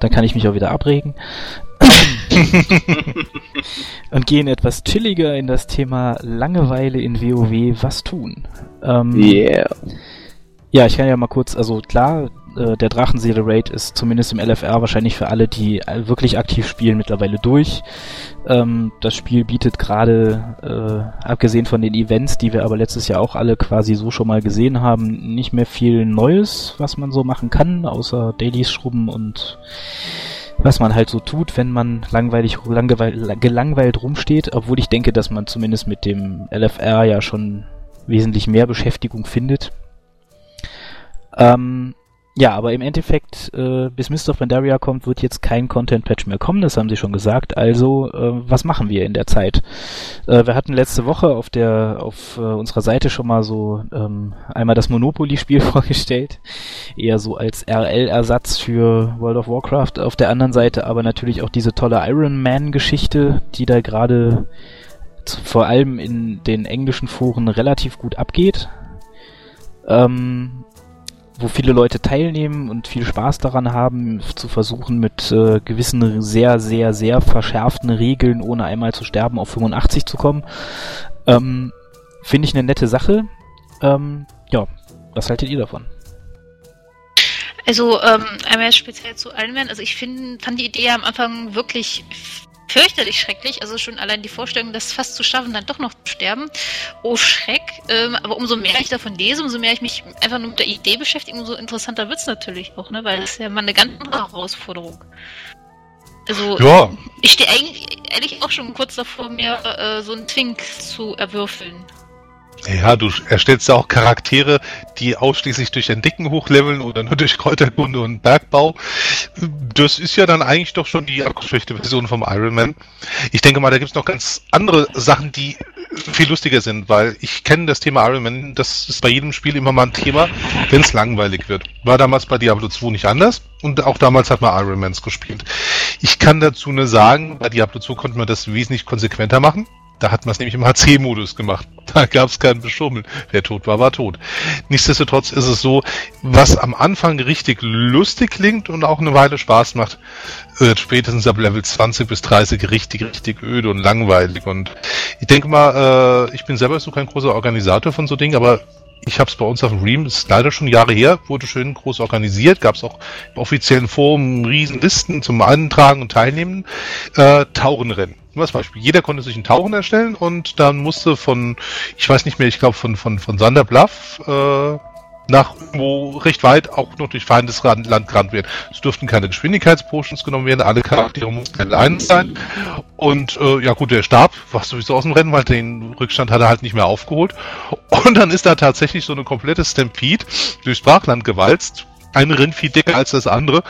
Dann kann ich mich auch wieder abregen. Und gehen etwas chilliger in das Thema Langeweile in WoW was tun. Ähm, Yeah. Ja, ich kann ja mal kurz, also klar, äh, der Drachenseele Raid ist zumindest im LFR wahrscheinlich für alle, die äh, wirklich aktiv spielen, mittlerweile durch. Ähm, das Spiel bietet gerade, äh, abgesehen von den Events, die wir aber letztes Jahr auch alle quasi so schon mal gesehen haben, nicht mehr viel Neues, was man so machen kann, außer Dailies schrubben und was man halt so tut, wenn man langweilig, langweil, gelangweilt rumsteht, obwohl ich denke, dass man zumindest mit dem LFR ja schon wesentlich mehr Beschäftigung findet. Ähm, ja, aber im Endeffekt, äh, bis Mist of Pandaria kommt, wird jetzt kein Content-Patch mehr kommen, das haben sie schon gesagt. Also, äh, was machen wir in der Zeit? Äh, wir hatten letzte Woche auf der auf äh, unserer Seite schon mal so ähm, einmal das Monopoly-Spiel vorgestellt, eher so als RL-Ersatz für World of Warcraft. Auf der anderen Seite aber natürlich auch diese tolle Iron Man-Geschichte, die da gerade vor allem in den englischen Foren relativ gut abgeht. Ähm, wo viele Leute teilnehmen und viel Spaß daran haben, zu versuchen, mit äh, gewissen sehr, sehr, sehr verschärften Regeln, ohne einmal zu sterben, auf 85 zu kommen. Ähm, Finde ich eine nette Sache. Ähm, ja, was haltet ihr davon? Also, ähm, einmal speziell zu Iron Man. Also ich find, fand die Idee am Anfang wirklich fürchterlich schrecklich. Also schon allein die Vorstellung, das fast zu schaffen, dann doch noch zu sterben. Oh Schreck. Ähm, aber umso mehr ich davon lese, umso mehr ich mich einfach nur mit der Idee beschäftige, umso interessanter wird's natürlich auch, ne? Weil das ist ja mal eine ganz andere Herausforderung. Also Ja, ich stehe eigentlich ehrlich auch schon kurz davor, mir äh, so einen Twink zu erwürfeln. Ja, du erstellst ja auch Charaktere, die ausschließlich durch Entdecken hochleveln oder nur durch Kräuterkunde und Bergbau. Das ist ja dann eigentlich doch schon die abgeschwächte Version vom Iron Man. Ich denke mal, da gibt's noch ganz andere Sachen, die viel lustiger sind, weil ich kenne das Thema Iron Man, das ist bei jedem Spiel immer mal ein Thema, wenn es langweilig wird. War damals bei Diablo 2 nicht anders und auch damals hat man Iron Mans gespielt. Ich kann dazu nur sagen, bei Diablo 2 konnte man das wesentlich konsequenter machen. Da hat man es nämlich im HC-Modus gemacht. Da gab es keinen Beschummeln. Wer tot war, war tot. Nichtsdestotrotz ist es so, was am Anfang richtig lustig klingt und auch eine Weile Spaß macht, wird spätestens ab Level 20 bis 30 richtig, richtig öde und langweilig. Und ich denke mal, äh, ich bin selber so kein großer Organisator von so Dingen, aber ich habe es bei uns auf dem Ream, ist leider schon Jahre her, wurde schön groß organisiert, gab es auch im offiziellen Forum riesen Listen zum Eintragen und Teilnehmen. Äh, Tauchenrennen. Nur Beispiel. Jeder konnte sich einen Tauchen erstellen und dann musste von, ich weiß nicht mehr, ich glaube von, von, von Sander Bluff äh, nach irgendwo recht weit auch noch durch feindes Land gerannt werden. Es durften keine Geschwindigkeitspotions genommen werden, alle Charaktere mussten Level 1 sein. Und äh, ja gut, der starb, war sowieso aus dem Rennen, weil den Rückstand hat er halt nicht mehr aufgeholt. Und dann ist da tatsächlich so eine komplette Stampede durchs Brachland gewalzt. Ein Rindvieh dicker als das andere.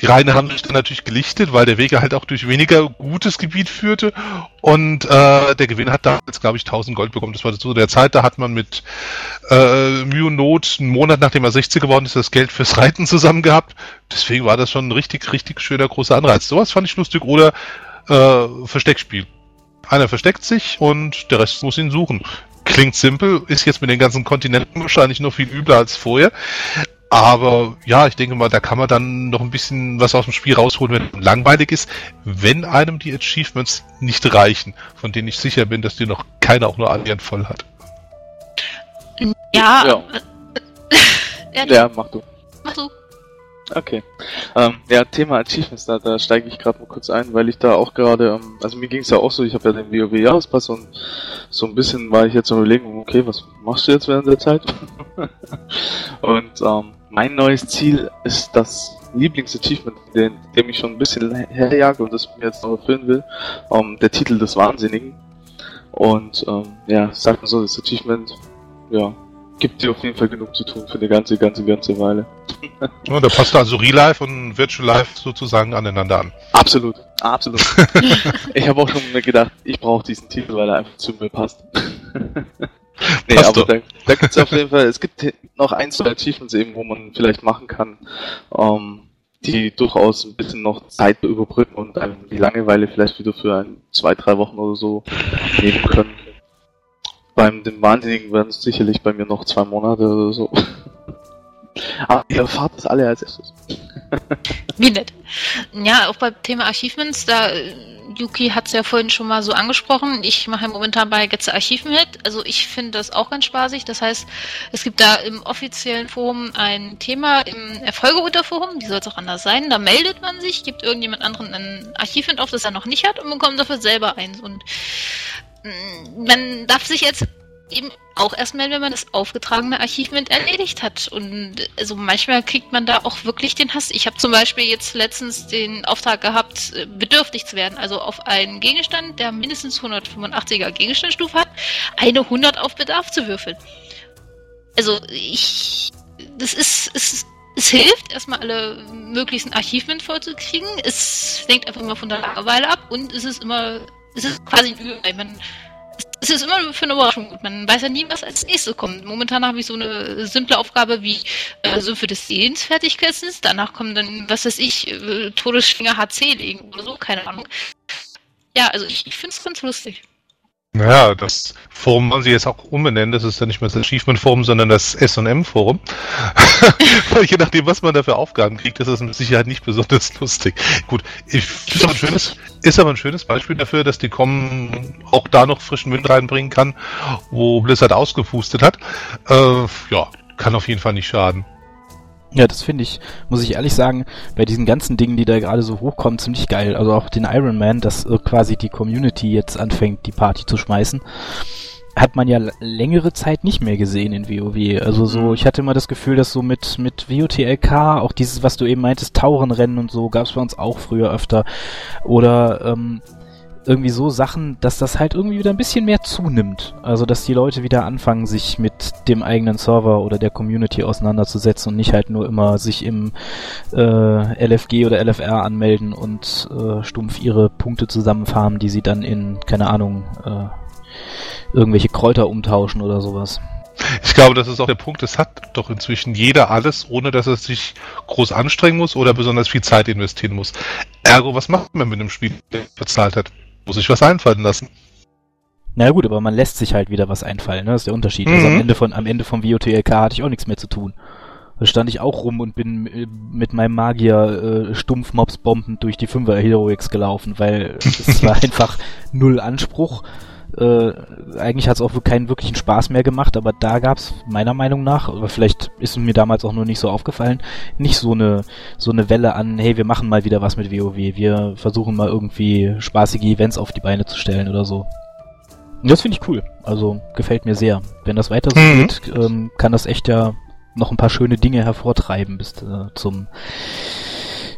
Die Reihen haben sich dann natürlich gelichtet, weil der Weg halt auch durch weniger gutes Gebiet führte. Und äh, der Gewinner hat damals, glaube ich, 1000 Gold bekommen. Das war zu der Zeit, da hat man mit äh, Mühe und Not, einen Monat nachdem er 60 geworden ist, das Geld fürs Reiten zusammen gehabt. Deswegen war das schon ein richtig, richtig schöner großer Anreiz. Sowas fand ich lustig. Oder äh, Versteckspiel. Einer versteckt sich und der Rest muss ihn suchen. Klingt simpel, ist jetzt mit den ganzen Kontinenten wahrscheinlich noch viel übler als vorher. Aber ja, ich denke mal, da kann man dann noch ein bisschen was aus dem Spiel rausholen, wenn es langweilig ist, wenn einem die Achievements nicht reichen, von denen ich sicher bin, dass die noch keiner auch nur annähernd voll hat. Ja. Ja. ja, Ja, mach du. mach du. Okay. Ähm, ja, Thema Achievements, da, da steige ich gerade mal kurz ein, weil ich da auch gerade, ähm, also mir ging es ja auch so, ich habe ja den WoW-Jahrespass und so ein bisschen war ich jetzt am überlegen, okay, was machst du jetzt während der Zeit? und ähm, mein neues Ziel ist das Lieblingsachievement, den, dem ich schon ein bisschen herjage und das mir jetzt noch erfüllen will, ähm, der Titel des Wahnsinnigen. Und ähm, ja, sagt man so, das Achievement, ja, gibt dir auf jeden Fall genug zu tun für eine ganze, ganze, ganze Weile. Ja, da passt also Real Life und Virtual Life sozusagen aneinander an. Absolut, absolut. ich habe auch schon gedacht, ich brauche diesen Titel, weil er einfach zu mir passt. nee, Passt aber doch. da, da gibt's auf jeden Fall, es gibt noch ein, zwei Achievements eben, wo man vielleicht machen kann, ähm, die durchaus ein bisschen noch Zeit überbrücken und einem die Langeweile vielleicht wieder für ein, zwei, drei Wochen oder so nehmen können. Beim dem Wahnsinnigen werden es sicherlich bei mir noch zwei Monate oder so. Aber ihr erfahrt das alle als erstes. Wie nett. Ja, auch beim Thema Achievements, da äh, Yuki hat es ja vorhin schon mal so angesprochen. Ich mache ja momentan bei Getze Archiven mit. Also ich finde das auch ganz spaßig. Das heißt, es gibt da im offiziellen Forum ein Thema im Erfolgeunterforum, die soll es auch anders sein. Da meldet man sich, gibt irgendjemand anderen ein Archivent auf, das er noch nicht hat und bekommt dafür selber eins. Und mm, man darf sich jetzt eben auch erst melden, wenn man das aufgetragene Archivement erledigt hat. Und also manchmal kriegt man da auch wirklich den Hass. Ich habe zum Beispiel jetzt letztens den Auftrag gehabt, äh, bedürftig zu werden. Also auf einen Gegenstand, der mindestens 185er Gegenstandsstufe hat, eine 100 auf Bedarf zu würfeln. Also ich, das ist, es, es hilft, erstmal alle möglichen Archivement vollzukriegen. Es lenkt einfach immer von der Langeweile ab und es ist immer, es ist quasi ein Übel. Man, es ist immer für eine Überraschung gut. Man weiß ja nie, was als nächstes kommt. Momentan habe ich so eine simple Aufgabe wie äh, Sümpfe des Sehens fertigsetzen. Danach kommen dann, was weiß ich, äh, Todesschwinger HC legen oder so, keine Ahnung. Ja, also ich, ich finde es ganz lustig. Naja, das Forum wollen sie jetzt auch umbenennen. Das ist ja nicht mehr das Achievement-Forum, sondern das S&M-Forum. Je nachdem, was man da für Aufgaben kriegt, ist das mit Sicherheit nicht besonders lustig. Gut, ich finde aber ein schönes, ist aber ein schönes Beispiel dafür, dass die Com auch da noch frischen Wind reinbringen kann, wo Blizzard ausgepustet hat. Äh, ja, kann auf jeden Fall nicht schaden. Ja, das finde ich, muss ich ehrlich sagen, bei diesen ganzen Dingen, die da gerade so hochkommen, ziemlich geil. Also auch den Iron Man, dass äh, quasi die Community jetzt anfängt, die Party zu schmeißen, hat man ja längere Zeit nicht mehr gesehen in WoW. Also so, ich hatte immer das Gefühl, dass so mit, mit WOTLK, auch dieses, was du eben meintest, Taurenrennen und so, gab es bei uns auch früher öfter. Oder ähm, irgendwie so Sachen, dass das halt irgendwie wieder ein bisschen mehr zunimmt. Also, dass die Leute wieder anfangen, sich mit dem eigenen Server oder der Community auseinanderzusetzen und nicht halt nur immer sich im äh, LFG oder LFR anmelden und äh, stumpf ihre Punkte zusammenfarmen, die sie dann in, keine Ahnung, äh, irgendwelche Kräuter umtauschen oder sowas. Ich glaube, das ist auch der Punkt, es hat doch inzwischen jeder alles, ohne dass er sich groß anstrengen muss oder besonders viel Zeit investieren muss. Ergo, was macht man mit einem Spiel, der bezahlt hat? Muss sich was einfallen lassen. Na gut, aber man lässt sich halt wieder was einfallen, ne? Das ist der Unterschied. Also am Mhm. Ende von, am Ende vom WOTLK hatte ich auch nichts mehr zu tun. Da stand ich auch rum und bin äh, mit meinem Magier äh, stumpf Mobs bombend durch die Fünfer Heroics gelaufen, weil es war einfach null Anspruch. Äh, eigentlich hat es auch keinen wirklichen Spaß mehr gemacht, aber da gab es meiner Meinung nach, aber vielleicht ist es mir damals auch nur nicht so aufgefallen, nicht so eine so eine Welle an, hey, wir machen mal wieder was mit WoW, wir versuchen mal irgendwie spaßige Events auf die Beine zu stellen oder so. Und das finde ich cool. Also gefällt mir sehr. Wenn das weiter so Mhm. geht, ähm, kann das echt ja noch ein paar schöne Dinge hervortreiben bis äh, zum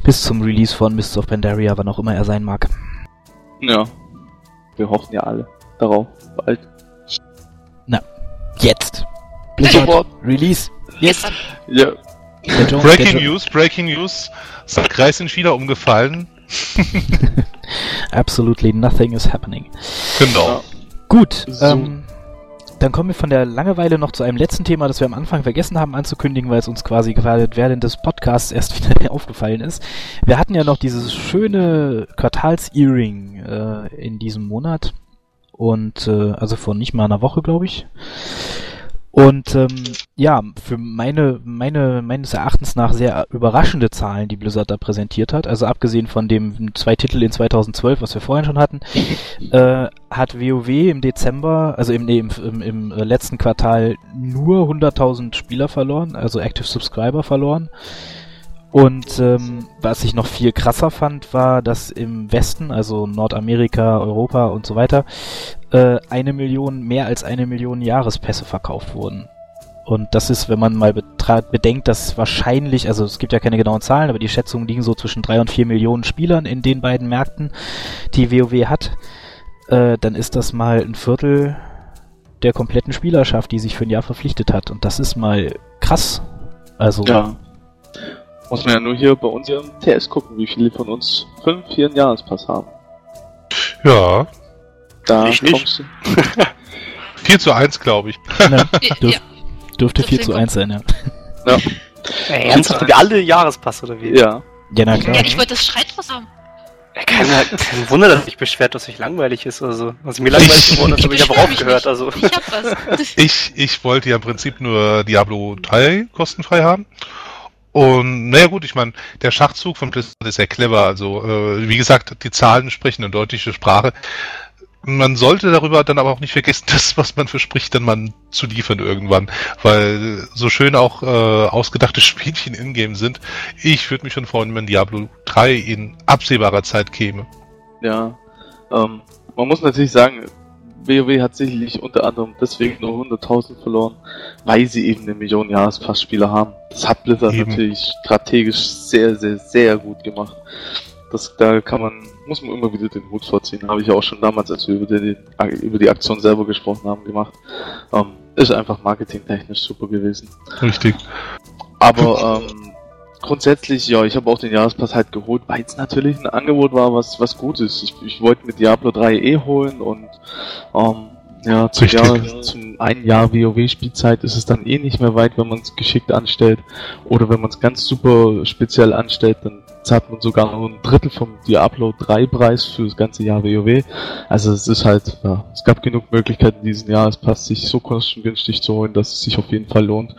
bis zum Release von Mists of Pandaria, wann auch immer er sein mag. Ja. Wir hoffen ja alle darauf. Bald. Jetzt. Sofort. Release. Jetzt. Ja. Der Jo- der Breaking News, Breaking News. Sackreis in China umgefallen. Absolutely nothing is happening. Genau. Gut, So. ähm, dann kommen wir von der Langeweile noch zu einem letzten Thema, das wir am Anfang vergessen haben anzukündigen, weil es uns quasi gerade während des Podcasts erst wieder aufgefallen ist. Wir hatten ja noch dieses schöne Quartals-Earring äh, in diesem Monat und äh, also vor nicht mal einer Woche, glaube ich. Und ähm, ja, für meine, meine, meines Erachtens nach sehr überraschende Zahlen, die Blizzard da präsentiert hat, also abgesehen von dem zwei Titel in 2012, was wir vorhin schon hatten, äh, hat WoW im Dezember, also im, nee, im, im, im letzten Quartal nur 100.000 Spieler verloren, also Active Subscriber verloren. Und ähm, was ich noch viel krasser fand, war, dass im Westen, also Nordamerika, Europa und so weiter, äh, eine Million, mehr als eine Million Jahrespässe verkauft wurden. Und das ist, wenn man mal bedenkt, dass wahrscheinlich, also es gibt ja keine genauen Zahlen, aber die Schätzungen liegen so zwischen drei und vier Millionen Spielern in den beiden Märkten, die WoW hat, äh, dann ist das mal ein Viertel der kompletten Spielerschaft, die sich für ein Jahr verpflichtet hat. Und das ist mal krass. Also Ja. Muss man ja nur hier bei uns im TS gucken, wie viele von uns fünf, hier einen Jahrespass haben. Ja, Da Ich nicht. kommst du. 4 zu 1, glaube ich. Ja, dürf, ja. dürfte Das 4 zu klingt 1 sein, ja. Ey, ernsthaft, wir alle Jahrespass oder wie? Ja. Ja, na klar. ja, ich wollte das Schreitraus haben. Ja, kein, kein Wunder, dass sich beschwert, dass sich langweilig ist. Also, also mir langweilig geworden ist, habe ich mich aufgehört. nicht. Also, Ich hab was. Ich, ich wollte ja im Prinzip nur Diablo 3 kostenfrei haben. Und naja gut, ich meine, der Schachzug von Blizzard ist sehr clever. Also äh, wie gesagt, die Zahlen sprechen eine deutliche Sprache. Man sollte darüber dann aber auch nicht vergessen, das, was man verspricht, dann mal zu liefern irgendwann. Weil so schön auch äh, ausgedachte Spielchen in-game sind. Ich würde mich schon freuen, wenn Diablo 3 in absehbarer Zeit käme. Ja. Ähm, man muss natürlich sagen, WoW hat sicherlich unter anderem deswegen nur 100.000 verloren, weil sie eben eine Million Jahrespassspieler haben. Das hat Blizzard Eben. natürlich strategisch sehr, sehr, sehr gut gemacht. Das, da kann man, muss man immer wieder den Hut vorziehen. Habe ich ja auch schon damals, als wir über die, über die Aktion selber gesprochen haben, gemacht. Ähm, ist einfach marketingtechnisch super gewesen. Richtig. Aber ähm, grundsätzlich, ja, ich habe auch den Jahrespass halt geholt, weil es natürlich ein Angebot war, was was gut ist. Ich, ich wollte mit Diablo 3 eh holen und ähm, ja, zum, Richtig. Jahr, zum ein Jahr WoW-Spielzeit ist es dann eh nicht mehr weit, wenn man es geschickt anstellt. Oder wenn man es ganz super speziell anstellt, dann zahlt man sogar nur ein Drittel vom Diablo 3 Preis für das ganze Jahr WoW. Also es ist halt, ja, es gab genug Möglichkeiten, diesen Jahrespass sich so kostengünstig zu holen, dass es sich auf jeden Fall lohnt.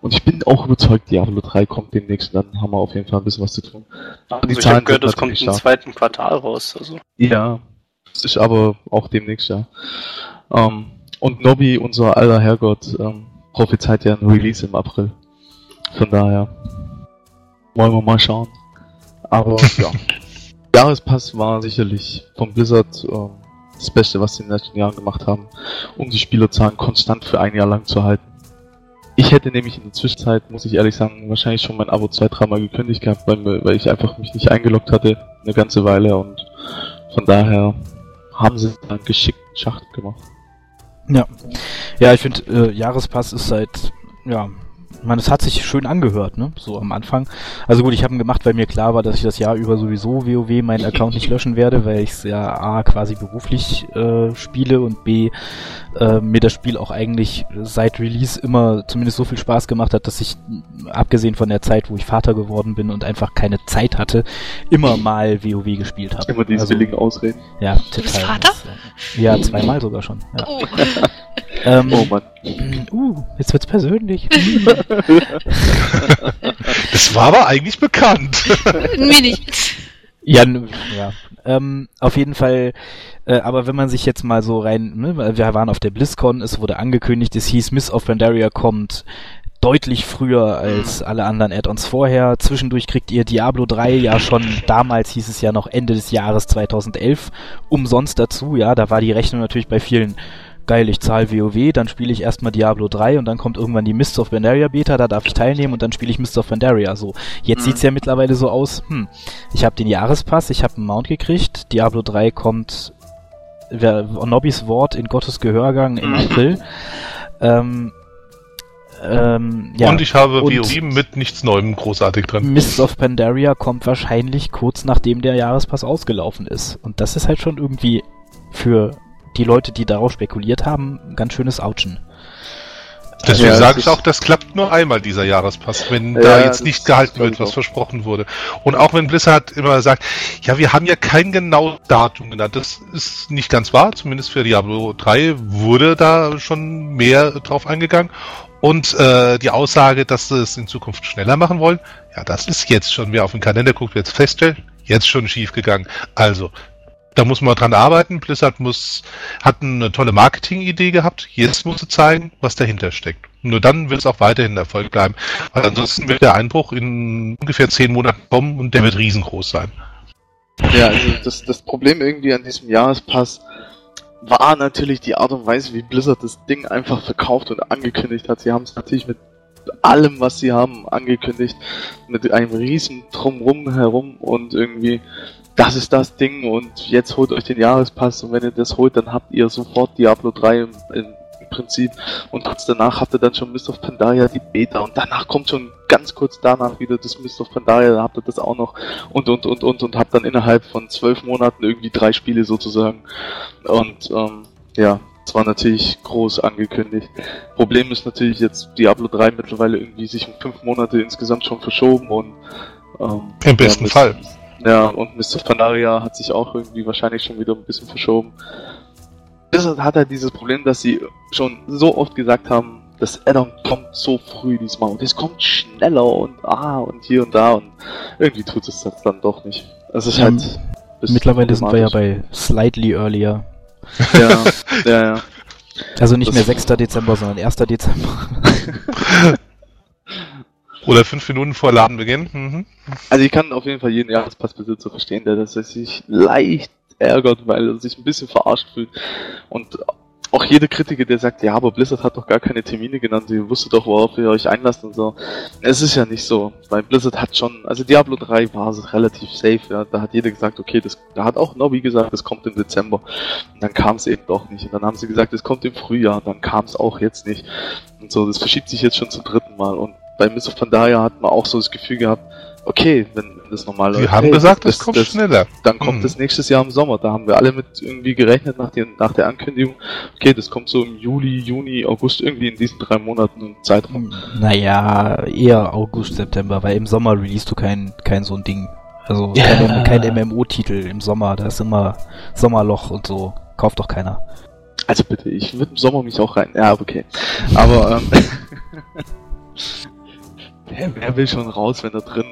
Und ich bin auch überzeugt, Diablo 3 kommt demnächst, dann haben wir auf jeden Fall ein bisschen was zu tun. Aber also ich habe gehört, das kommt im zweiten Quartal raus. Also. Ja, das ist aber auch demnächst, ja. Ähm, und Nobby, unser aller Herrgott, ähm, prophezeit ja ein Release im April. Von daher wollen wir mal schauen. Aber ja, Jahrespass war sicherlich von Blizzard ähm, das Beste, was sie in den letzten Jahren gemacht haben, um die Spielerzahlen konstant für ein Jahr lang zu halten. Ich hätte nämlich in der Zwischenzeit, muss ich ehrlich sagen, wahrscheinlich schon mein Abo zwei, dreimal gekündigt gehabt, weil, weil ich einfach mich nicht eingeloggt hatte, eine ganze Weile und von daher haben sie einen geschickten Schacht gemacht. Ja, ich finde, äh, Jahrespass ist seit, ja, ich meine, es hat sich schön angehört, ne? So am Anfang. Also gut, ich habe ihn gemacht, weil mir klar war, dass ich das Jahr über sowieso WoW meinen Account nicht löschen werde, weil ich es ja A quasi beruflich äh, spiele und B äh, mir das Spiel auch eigentlich seit Release immer zumindest so viel Spaß gemacht hat, dass ich, abgesehen von der Zeit, wo ich Vater geworden bin und einfach keine Zeit hatte, immer mal WoW gespielt habe. Immer diese also, billigen Ausreden. Ja, Du bist total. Vater? Ja, zweimal sogar schon. Ja. Oh. Ähm, Oh Mann. Uh, jetzt wird's persönlich. Das war aber eigentlich bekannt. Mir nicht. ja, ja. Ähm, auf jeden Fall, äh, aber wenn man sich jetzt mal so rein, ne, wir waren auf der BlizzCon, es wurde angekündigt, es hieß Miss of Pandaria kommt deutlich früher als alle anderen Add-ons vorher. Zwischendurch kriegt ihr Diablo 3 ja schon, damals hieß es ja noch Ende des Jahres 2011, umsonst dazu, ja, da war die Rechnung natürlich bei vielen geil, ich zahle WoW, dann spiele ich erstmal Diablo 3 und dann kommt irgendwann die Mists of Pandaria Beta, da darf ich teilnehmen und dann spiele ich Mists of Pandaria. So, jetzt Mhm. sieht's ja mittlerweile so aus, hm, ich habe den Jahrespass, ich habe einen Mount gekriegt, Diablo 3 kommt Nobby's Wort in Gottes Gehörgang im Mhm. April. Ähm, ähm, ja. Und ich habe Und- WoW mit nichts Neuem großartig dran. Mists of Pandaria kommt wahrscheinlich kurz nachdem der Jahrespass ausgelaufen ist. Und das ist halt schon irgendwie für die Leute, die darauf spekuliert haben, ein ganz schönes Ouchen. Deswegen Ja, sage ich auch, das klappt nur einmal dieser Jahrespass, wenn Ja, da jetzt nicht gehalten wird, was auch. versprochen wurde. Und auch wenn Blizzard immer sagt, ja, wir haben ja kein genaues Datum genannt, das ist nicht ganz wahr, zumindest für Diablo 3 wurde da schon mehr drauf eingegangen. Und äh, die Aussage, dass sie es in Zukunft schneller machen wollen, ja, das ist jetzt schon, wer auf den Kalender guckt, wird es feststellen, jetzt schon schief gegangen. Also, da muss man dran arbeiten. Blizzard muss, hat eine tolle Marketingidee gehabt. Jetzt muss sie zeigen, was dahinter steckt. Nur dann wird es auch weiterhin Erfolg bleiben. Weil ansonsten wird der Einbruch in ungefähr zehn Monaten kommen und der wird riesengroß sein. Ja, also das, das Problem irgendwie an diesem Jahrespass war natürlich die Art und Weise, wie Blizzard das Ding einfach verkauft und angekündigt hat. Sie haben es natürlich mit allem, was sie haben, angekündigt, mit einem riesen Drumrum herum und irgendwie, das ist das Ding und jetzt holt euch den Jahrespass und wenn ihr das holt, dann habt ihr sofort Diablo 3 im, im Prinzip und kurz danach habt ihr dann schon Mist of Pandaria die Beta und danach kommt schon ganz kurz danach wieder das Mist of Pandaria, da habt ihr das auch noch und und und und und habt dann innerhalb von zwölf Monaten irgendwie drei Spiele sozusagen und ähm, ja, es war natürlich groß angekündigt. Problem ist natürlich jetzt Diablo 3 mittlerweile irgendwie sich um fünf Monate insgesamt schon verschoben und ähm, Im besten ja, Fall. Ja, und Mr. Pandaria hat sich auch irgendwie wahrscheinlich schon wieder ein bisschen verschoben. Blizzard hat halt dieses Problem, dass sie schon so oft gesagt haben, das Addon kommt so früh diesmal und es kommt schneller und ah und hier und da und irgendwie tut es das dann doch nicht. Es ist halt bisschen Mittlerweile sind wir ja bei slightly earlier. Ja, ja, ja. Also nicht Das- mehr 6. Dezember, sondern 1. Dezember. Oder fünf Minuten vor Ladenbeginn. Mhm. Also ich kann auf jeden Fall jeden Jahrespassbesitzer verstehen, der das sich leicht ärgert, weil er sich ein bisschen verarscht fühlt. Und auch jeder Kritiker, der sagt, ja, aber Blizzard hat doch gar keine Termine genannt, ihr wusstet doch, worauf ihr euch einlasst und so. Es ist ja nicht so, weil Blizzard hat schon, also Diablo 3 war es relativ safe, ja, da hat jeder gesagt, okay, das, da hat auch Nobby gesagt, es kommt im Dezember. Und dann kam es eben doch nicht. Und dann haben sie gesagt, es kommt im Frühjahr, dann kam es auch jetzt nicht. Und so, das verschiebt sich jetzt schon zum dritten Mal. Und bei Mr. Pandaria hat man auch so das Gefühl gehabt, okay, wenn, das normal Wir läuft, haben hey, gesagt, es kommt schneller. dann kommt Mhm. es nächstes Jahr im Sommer. Da haben wir alle mit irgendwie gerechnet nach, den, nach der Ankündigung. Okay, das kommt so im Juli, Juni, August, irgendwie in diesen drei Monaten im Zeitraum. Naja, eher August, September, weil im Sommer release du kein, kein so ein Ding. Also Ja. kein, kein MMO-Titel im Sommer, da ist immer Sommerloch und so. Kauft doch keiner. Also bitte, ich würde im Sommer mich auch rein. Ja, okay. Aber ähm, wer, wer will schon raus, wenn da drin,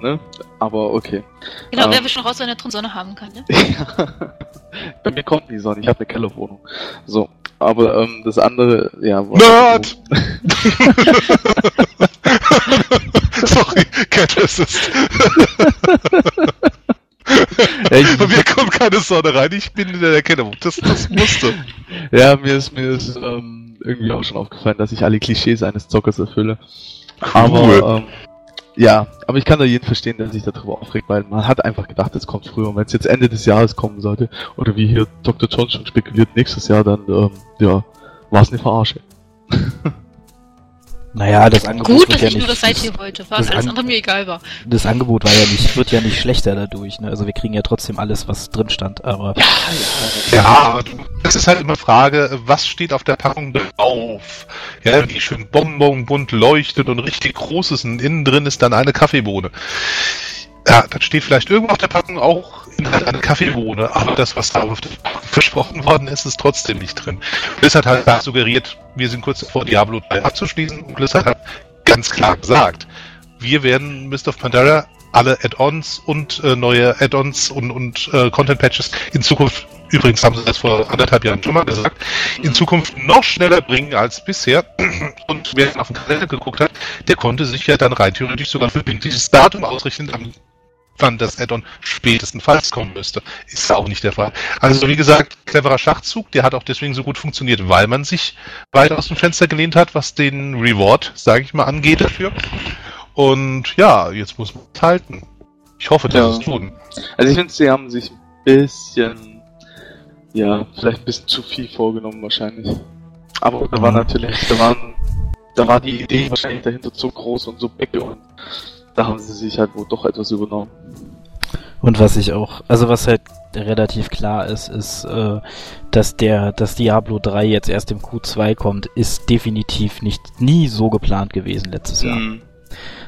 ne? Aber okay. Genau, Ähm. wer will schon raus, wenn er drin Sonne haben kann, ne? Bei mir kommt die Sonne, ich habe eine Kellerwohnung. So, aber ähm, das andere, ja. Nerd! Sorry, Cat Assist. Ja, ich, Bei mir kommt keine Sonne rein, ich bin in der Erkennung. Das, das musste. Ja, mir ist mir ist ähm, irgendwie auch schon aufgefallen, dass ich alle Klischees eines Zockers erfülle. Aber ähm, ja, aber ich kann da jeden verstehen, der sich darüber aufregt, weil man hat einfach gedacht, es kommt früher. Und wenn es jetzt Ende des Jahres kommen sollte, oder wie hier Dr. John schon spekuliert, nächstes Jahr, dann ähm, ja, war es eine Verarsche. Naja, das Angebot Gut, wird dass ja ich nicht, nur das Seite hier wollte, was das alles An- andere mir egal war. das Angebot war ja nicht, wird ja nicht schlechter dadurch, ne? Also wir kriegen ja trotzdem alles, was drin stand, aber Ja, aber du- das ist halt immer Frage, was steht auf der Packung drauf? Ja, wie schön bonbonbunt leuchtet und richtig groß ist und innen drin ist dann eine Kaffeebohne. Ja, dann steht vielleicht irgendwo auf der Packung auch Inhalt eine Kaffeebohne, aber das, was da versprochen worden ist, ist trotzdem nicht drin. Blizzard hat da suggeriert, wir sind kurz davor, Diablo 3 abzuschließen und Blizzard hat ganz klar gesagt, wir werden Mist of Pandaria alle Add-ons und äh, neue Add-ons und, und äh, Content-Patches in Zukunft, übrigens haben sie das vor anderthalb Jahren schon mal gesagt, in Zukunft noch schneller bringen als bisher. Und wer auf den Kalender geguckt hat, der konnte sich ja dann rein theoretisch sogar für dieses Datum ausrichten, am wann das Add-on spätestenfalls kommen müsste. Ist ja auch nicht der Fall. Also wie gesagt, cleverer Schachzug, der hat auch deswegen so gut funktioniert, weil man sich weit aus dem Fenster gelehnt hat, was den Reward, sage ich mal, angeht dafür. Und ja, jetzt muss man es halten. Ich hoffe, dass Ja. es tun. Also ich finde, sie haben sich ein bisschen, ja, vielleicht ein bisschen zu viel vorgenommen wahrscheinlich. Aber da war Mhm. natürlich, da waren, da war die Idee wahrscheinlich dahinter so groß und so big und da haben sie sich halt wohl doch etwas übernommen. Und was ich auch, also was halt relativ klar ist, ist, äh, dass der, dass Diablo 3 jetzt erst im Q2 kommt, ist definitiv nicht nie so geplant gewesen letztes Jahr. Mhm.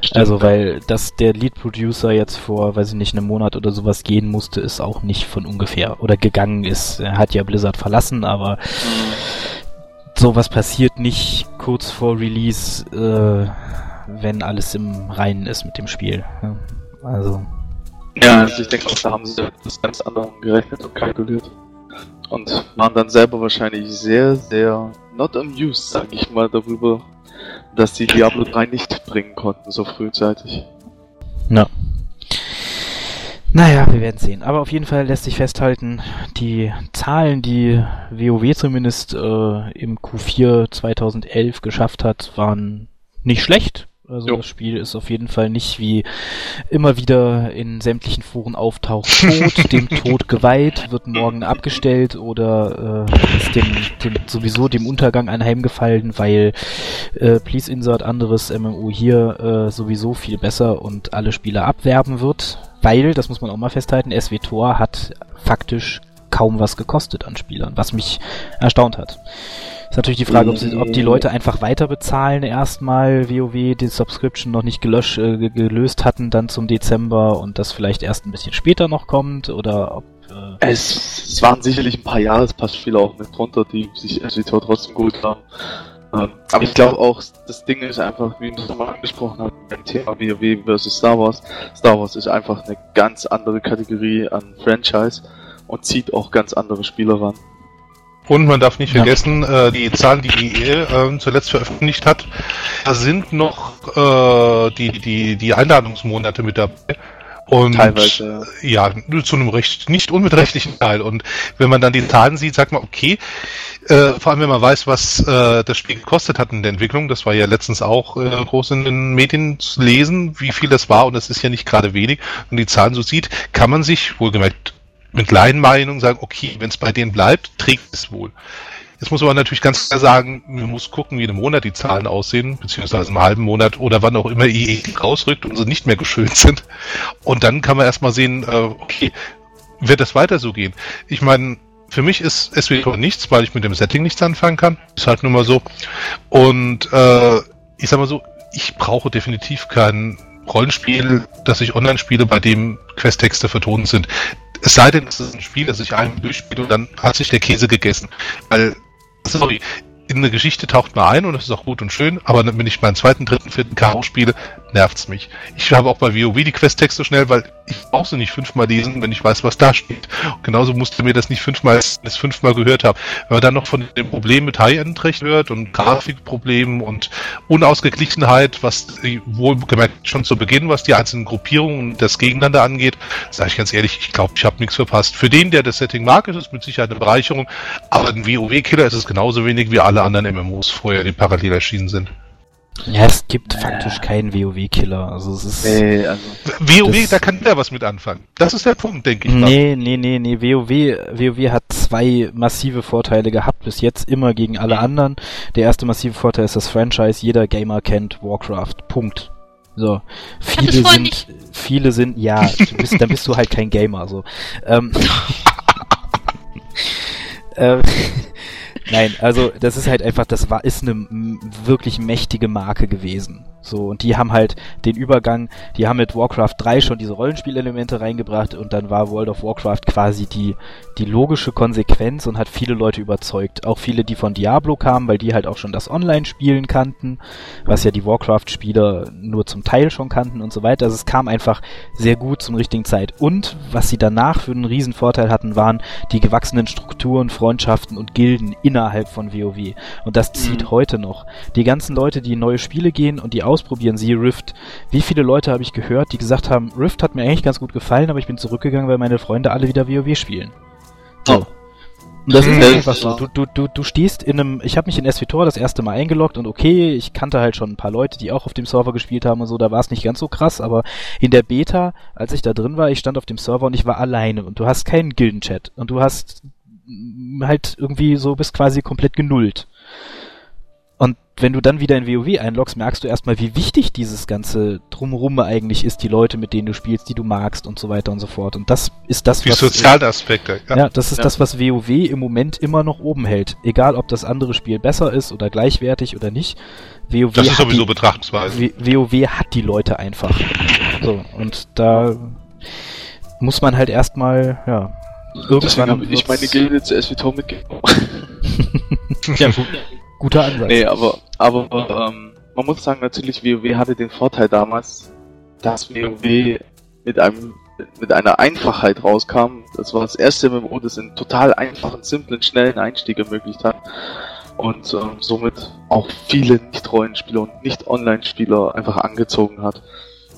Stimmt, also, weil, dass der Lead Producer jetzt vor, weiß ich nicht, einem Monat oder sowas gehen musste, ist auch nicht von ungefähr oder gegangen ist. Er hat ja Blizzard verlassen, aber Mhm. sowas passiert nicht kurz vor Release, äh, wenn alles im Reinen ist mit dem Spiel. Ja, Also, Ja, also ich denke auch, da haben sie das ganz anderem gerechnet und kalkuliert. Und waren dann selber wahrscheinlich sehr, sehr not amused, sag ich mal, darüber, dass die Diablo 3 nicht bringen konnten, so frühzeitig. na. Naja, wir werden sehen. Aber auf jeden Fall lässt sich festhalten, die Zahlen, die WoW zumindest äh, im Q4 2011 geschafft hat, waren nicht schlecht. Also Jo. das Spiel ist auf jeden Fall nicht wie immer wieder in sämtlichen Foren auftaucht, tot, dem Tod geweiht, wird morgen abgestellt oder äh, ist dem, dem sowieso dem Untergang anheimgefallen, weil äh, Please Insert anderes MMO hier äh, sowieso viel besser und alle Spieler abwerben wird, weil, das muss man auch mal festhalten, SWTOR hat faktisch kaum was gekostet an Spielern, was mich erstaunt hat. Ist natürlich die Frage, ob, sie, ob die Leute einfach weiter bezahlen, erstmal WoW die Subscription noch nicht gelöscht, äh, ge- gelöst hatten, dann zum Dezember und das vielleicht erst ein bisschen später noch kommt oder ob äh, Es, es waren sicherlich ein paar Jahrespassspiele auch mit drunter, die sich SWTOR trotzdem gut haben. Ähm, aber ich glaube auch, das Ding ist einfach, wie du schon mal angesprochen hast, beim Thema WoW versus Star Wars. Star Wars ist einfach eine ganz andere Kategorie an Franchise und zieht auch ganz andere Spieler ran. Und man darf nicht Ja. vergessen, äh, die Zahlen, die die ähm, zuletzt veröffentlicht hat, da sind noch äh, die, die, die Einladungsmonate mit dabei. Und Teilweise. ja, zu einem recht nicht unbeträchtlichen Teil. Und wenn man dann die Zahlen sieht, sagt man, okay, äh, vor allem wenn man weiß, was äh, das Spiel gekostet hat in der Entwicklung, das war ja letztens auch äh, groß in den Medien zu lesen, wie viel das war, und das ist ja nicht gerade wenig, und die Zahlen so sieht, kann man sich wohlgemerkt mit Laienmeinung sagen, okay, wenn es bei denen bleibt, trägt es wohl. Jetzt muss man natürlich ganz klar sagen, man muss gucken, wie im Monat die Zahlen aussehen, beziehungsweise im halben Monat oder wann auch immer EE rausrückt und sie nicht mehr geschönt sind. Und dann kann man erstmal sehen, äh, okay, wird das weiter so gehen? Ich meine, für mich ist SWTOR nichts, weil ich mit dem Setting nichts anfangen kann. Ist halt nun mal so. Und äh, ich sag mal so, ich brauche definitiv kein Rollenspiel, das ich online spiele, bei dem Questtexte vertont sind. Es sei denn, es ist ein Spiel, das ich einmal durchspiele und dann hat sich der Käse gegessen. Weil, sorry, in eine Geschichte taucht man ein und das ist auch gut und schön, aber wenn ich meinen zweiten, dritten, vierten K.O. spiele, nervt's mich. Ich habe auch bei WoW die Questtexte schnell, weil ich brauche sie nicht fünfmal lesen, wenn ich weiß, was da steht. Und genauso musste mir das nicht fünfmal, das fünfmal gehört haben. Wenn man dann noch von dem Problem mit High-End-Recht hört und Grafikproblemen und Unausgeglichenheit, was äh, wohl gemerkt schon zu Beginn, was die einzelnen Gruppierungen und das Gegeneinander angeht, sage ich ganz ehrlich, ich glaube, ich habe nichts verpasst. Für den, der das Setting mag, ist es mit Sicherheit eine Bereicherung, aber ein WoW-Killer ist es genauso wenig wie alle anderen MMOs vorher, die parallel erschienen sind. Ja, es gibt faktisch keinen WoW-Killer. Also es ist Nee, also. WoW, Das- da kann der was mit anfangen. Das ist der Punkt, denke ich. mal. Nee, nee, nee, nee, WoW, WoW hat zwei massive Vorteile gehabt, bis jetzt immer gegen alle anderen. Der erste massive Vorteil ist das Franchise, jeder Gamer kennt Warcraft. Punkt. So. Viele sind, viele sind, ja, du bist, dann bist du halt kein Gamer, so. Ähm, ähm, Nein, also das ist halt einfach, das war ist eine wirklich mächtige Marke gewesen. So und die haben halt den Übergang, die haben mit Warcraft 3 schon diese Rollenspielelemente reingebracht und dann war World of Warcraft quasi die die logische Konsequenz und hat viele Leute überzeugt, auch viele, die von Diablo kamen, weil die halt auch schon das Online-Spielen kannten, was ja die Warcraft-Spieler nur zum Teil schon kannten und so weiter. Also es kam einfach sehr gut zum richtigen Zeit. Und was sie danach für einen riesen Vorteil hatten, waren die gewachsenen Strukturen, Freundschaften und Gilden innerhalb von WoW. Und das zieht Mhm. heute noch. Die ganzen Leute, die in neue Spiele gehen und die ausprobieren, siehe Rift. Wie viele Leute habe ich gehört, die gesagt haben, Rift hat mir eigentlich ganz gut gefallen, aber ich bin zurückgegangen, weil meine Freunde alle wieder WoW spielen. So. Und das ist einfach so. Du, du, du, du stehst in einem, ich habe mich in SVTOR das erste Mal eingeloggt und okay, ich kannte halt schon ein paar Leute, die auch auf dem Server gespielt haben und so, da war es nicht ganz so krass, aber in der Beta, als ich da drin war, ich stand auf dem Server und ich war alleine und du hast keinen Gildenchat und du hast halt irgendwie so bist quasi komplett genullt. Wenn du dann wieder in WoW einloggst, merkst du erstmal, wie wichtig dieses ganze Drumherum eigentlich ist, die Leute, mit denen du spielst, die du magst und so weiter und so fort. Und das ist das, Die was... sozialen Aspekte. Ja, das ist Ja. das, was WoW im Moment immer noch oben hält. Egal, ob das andere Spiel besser ist oder gleichwertig oder nicht. WoW, Das ist hat, sowieso die, betrachtungsweise. WoW hat die Leute einfach. So, und da muss man halt erstmal, ja, Deswegen irgendwann... habe ich meine Gilde zu SVTOR mitgenommen. ja, gut, guter Ansatz. nee, aber, aber ähm, man muss sagen, natürlich, WoW hatte den Vorteil damals, dass WoW mit einem mit einer Einfachheit rauskam. Das war das erste MMO, das einen total einfachen, simplen, schnellen Einstieg ermöglicht hat. Und ähm, somit auch viele Nicht-Rollenspieler und Nicht-Online-Spieler einfach angezogen hat.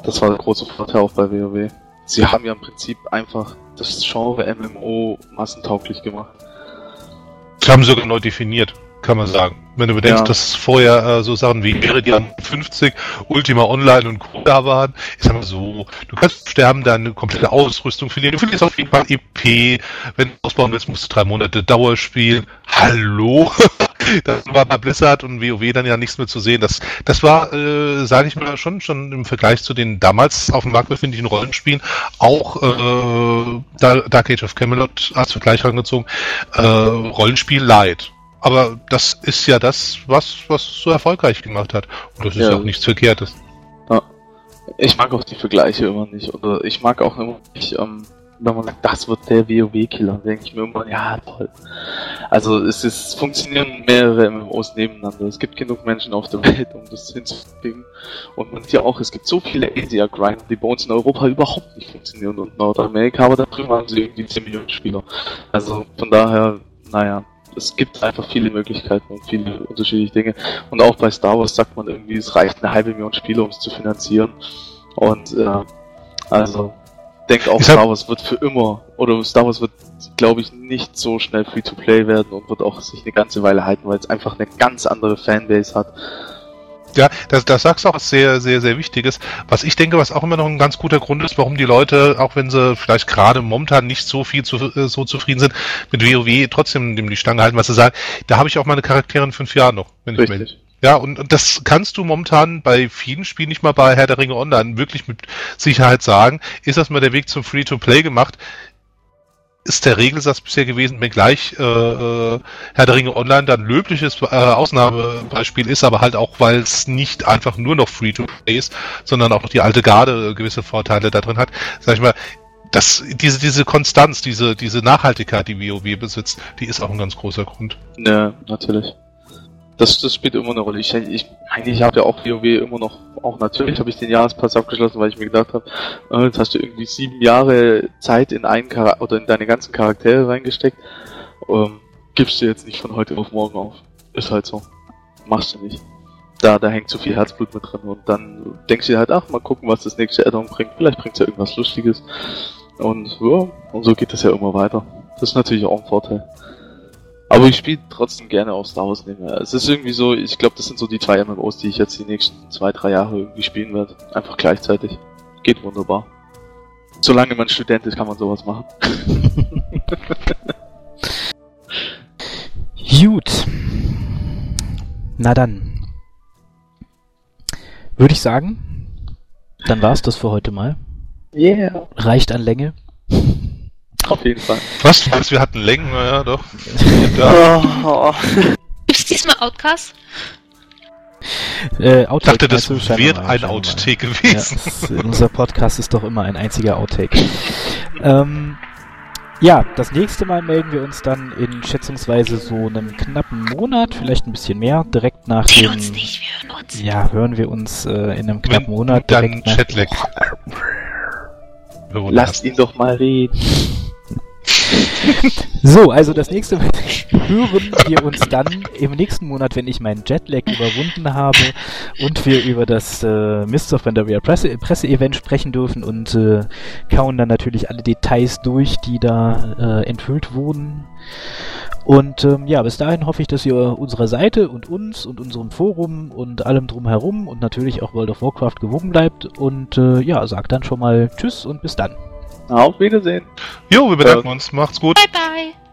Das war der große Vorteil auch bei WoW. Sie haben ja im Prinzip einfach das Genre MMO massentauglich gemacht. Das haben sie sogar neu definiert, kann man sagen. Wenn du bedenkst, Ja. dass vorher äh, so Sachen wie wäre die an 50, Ultima Online und Co. da waren, ich sag mal so, du kannst sterben, deine komplette Ausrüstung verlieren, du verlierst auf jeden Fall EP, wenn du ausbauen willst, musst du drei Monate Dauer spielen. Hallo? dann war bei Blizzard und WoW dann ja nichts mehr zu sehen. Das, das war, äh, sage ich mal, schon, schon im Vergleich zu den damals auf dem Markt befindlichen Rollenspielen auch äh, Da- Dark Age of Camelot als Vergleich herangezogen, äh, Rollenspiel Light. Aber das ist ja das, was, was so erfolgreich gemacht hat. Und das ist ja, Ja. auch nichts Verkehrtes. Ich mag auch die Vergleiche immer nicht. Oder ich mag auch immer nicht, ähm, wenn man sagt, das wird der WoW-Killer, denke ich mir immer, ja, toll. Also es ist, funktionieren mehrere MMOs nebeneinander. Es gibt genug Menschen auf der Welt, um das hinzukriegen. Und man sieht ja auch, es gibt so viele Asia-Grinder, die bei uns in Europa überhaupt nicht funktionieren und Nordamerika, aber da drüben haben sie irgendwie 10 Millionen Spieler. Also von daher, naja, es gibt einfach viele Möglichkeiten und viele unterschiedliche Dinge. Und auch bei Star Wars sagt man irgendwie, es reicht eine halbe Million Spieler, um es zu finanzieren. Und äh, also denke auch Star Wars wird für immer oder Star Wars wird, glaube ich, nicht so schnell free to play werden und wird auch sich eine ganze Weile halten, weil es einfach eine ganz andere Fanbase hat. Ja, das, das sagst du auch was sehr, sehr, sehr Wichtiges. Was ich denke, was auch immer noch ein ganz guter Grund ist, warum die Leute, auch wenn sie vielleicht gerade momentan nicht so viel zu, äh, so zufrieden sind, mit WoW trotzdem dem die Stange halten, was sie sagen, da habe ich auch meine Charaktere in fünf Jahren noch, wenn ich will. Richtig. Ja, und, und das kannst du momentan bei vielen Spielen, nicht mal bei Herr der Ringe Online, wirklich mit Sicherheit sagen. Ist das mal der Weg zum Free-to-Play gemacht? Ist der Regelsatz bisher gewesen, wenngleich äh, äh, Herr der Ringe Online dann löbliches äh, Ausnahmebeispiel ist, aber halt auch, weil es nicht einfach nur noch Free-to-Play ist, sondern auch noch die alte Garde äh, gewisse Vorteile da drin hat. Sag ich mal, das, diese, diese Konstanz, diese, diese Nachhaltigkeit, die WoW besitzt, die ist auch ein ganz großer Grund. Ja, natürlich. Das, das spielt immer eine Rolle. Ich, ich meine, ich habe ja auch WoW immer noch, auch natürlich habe ich den Jahrespass abgeschlossen, weil ich mir gedacht habe, äh, jetzt hast du irgendwie sieben Jahre Zeit in einen Charakter oder in deine ganzen Charaktere reingesteckt. Ähm, gibst du jetzt nicht von heute auf morgen auf. Ist halt so. Machst du nicht. Da, da hängt zu viel Herzblut mit drin und dann denkst du dir halt, ach, mal gucken, was das nächste Addon bringt. Vielleicht bringt ja irgendwas Lustiges. Und ja, und so geht es ja immer weiter. Das ist natürlich auch ein Vorteil. Aber ich spiele trotzdem gerne auch Star Wars nebenher. Es ist irgendwie so, ich glaube, das sind so die zwei MMOs, die ich jetzt die nächsten zwei, drei Jahre irgendwie spielen werde. Einfach gleichzeitig. Geht wunderbar. Solange man Student ist, kann man sowas machen. Gut. Na dann. Würde ich sagen, dann war's das für heute mal. Yeah. Reicht an Länge. Auf jeden Fall. Was? Was? Wir hatten Längen, ja, doch. Ja. Oh, oh. Gibt's diesmal Outcast? Äh, Ich Outtake dachte, das wird Scheinbar, ein. Outtake Ja, gewesen. es, unser Podcast ist doch immer ein einziger Outtake. ähm, ja, das nächste Mal melden wir uns dann in schätzungsweise so einem knappen Monat, vielleicht ein bisschen mehr, direkt nach Wir dem... uns nicht, wir hören uns. Ja, hören wir uns äh, in einem knappen Monat dann direkt nach... Chatlag. Lasst ihn doch mal reden. So, also das nächste Mal hören wir uns dann im nächsten Monat, wenn ich meinen Jetlag überwunden habe und wir über das äh, Mists of Pandaria Presse- Presse-Event sprechen dürfen und äh, kauen dann natürlich alle Details durch, die da äh, enthüllt wurden. Und ähm, ja, bis dahin hoffe ich, dass ihr unserer Seite und uns und unserem Forum und allem drumherum und natürlich auch World of Warcraft gewogen bleibt. Und äh, ja, sagt dann schon mal Tschüss und bis dann. Auf Wiedersehen. Jo, wir bedanken uns. Macht's gut. Bye bye.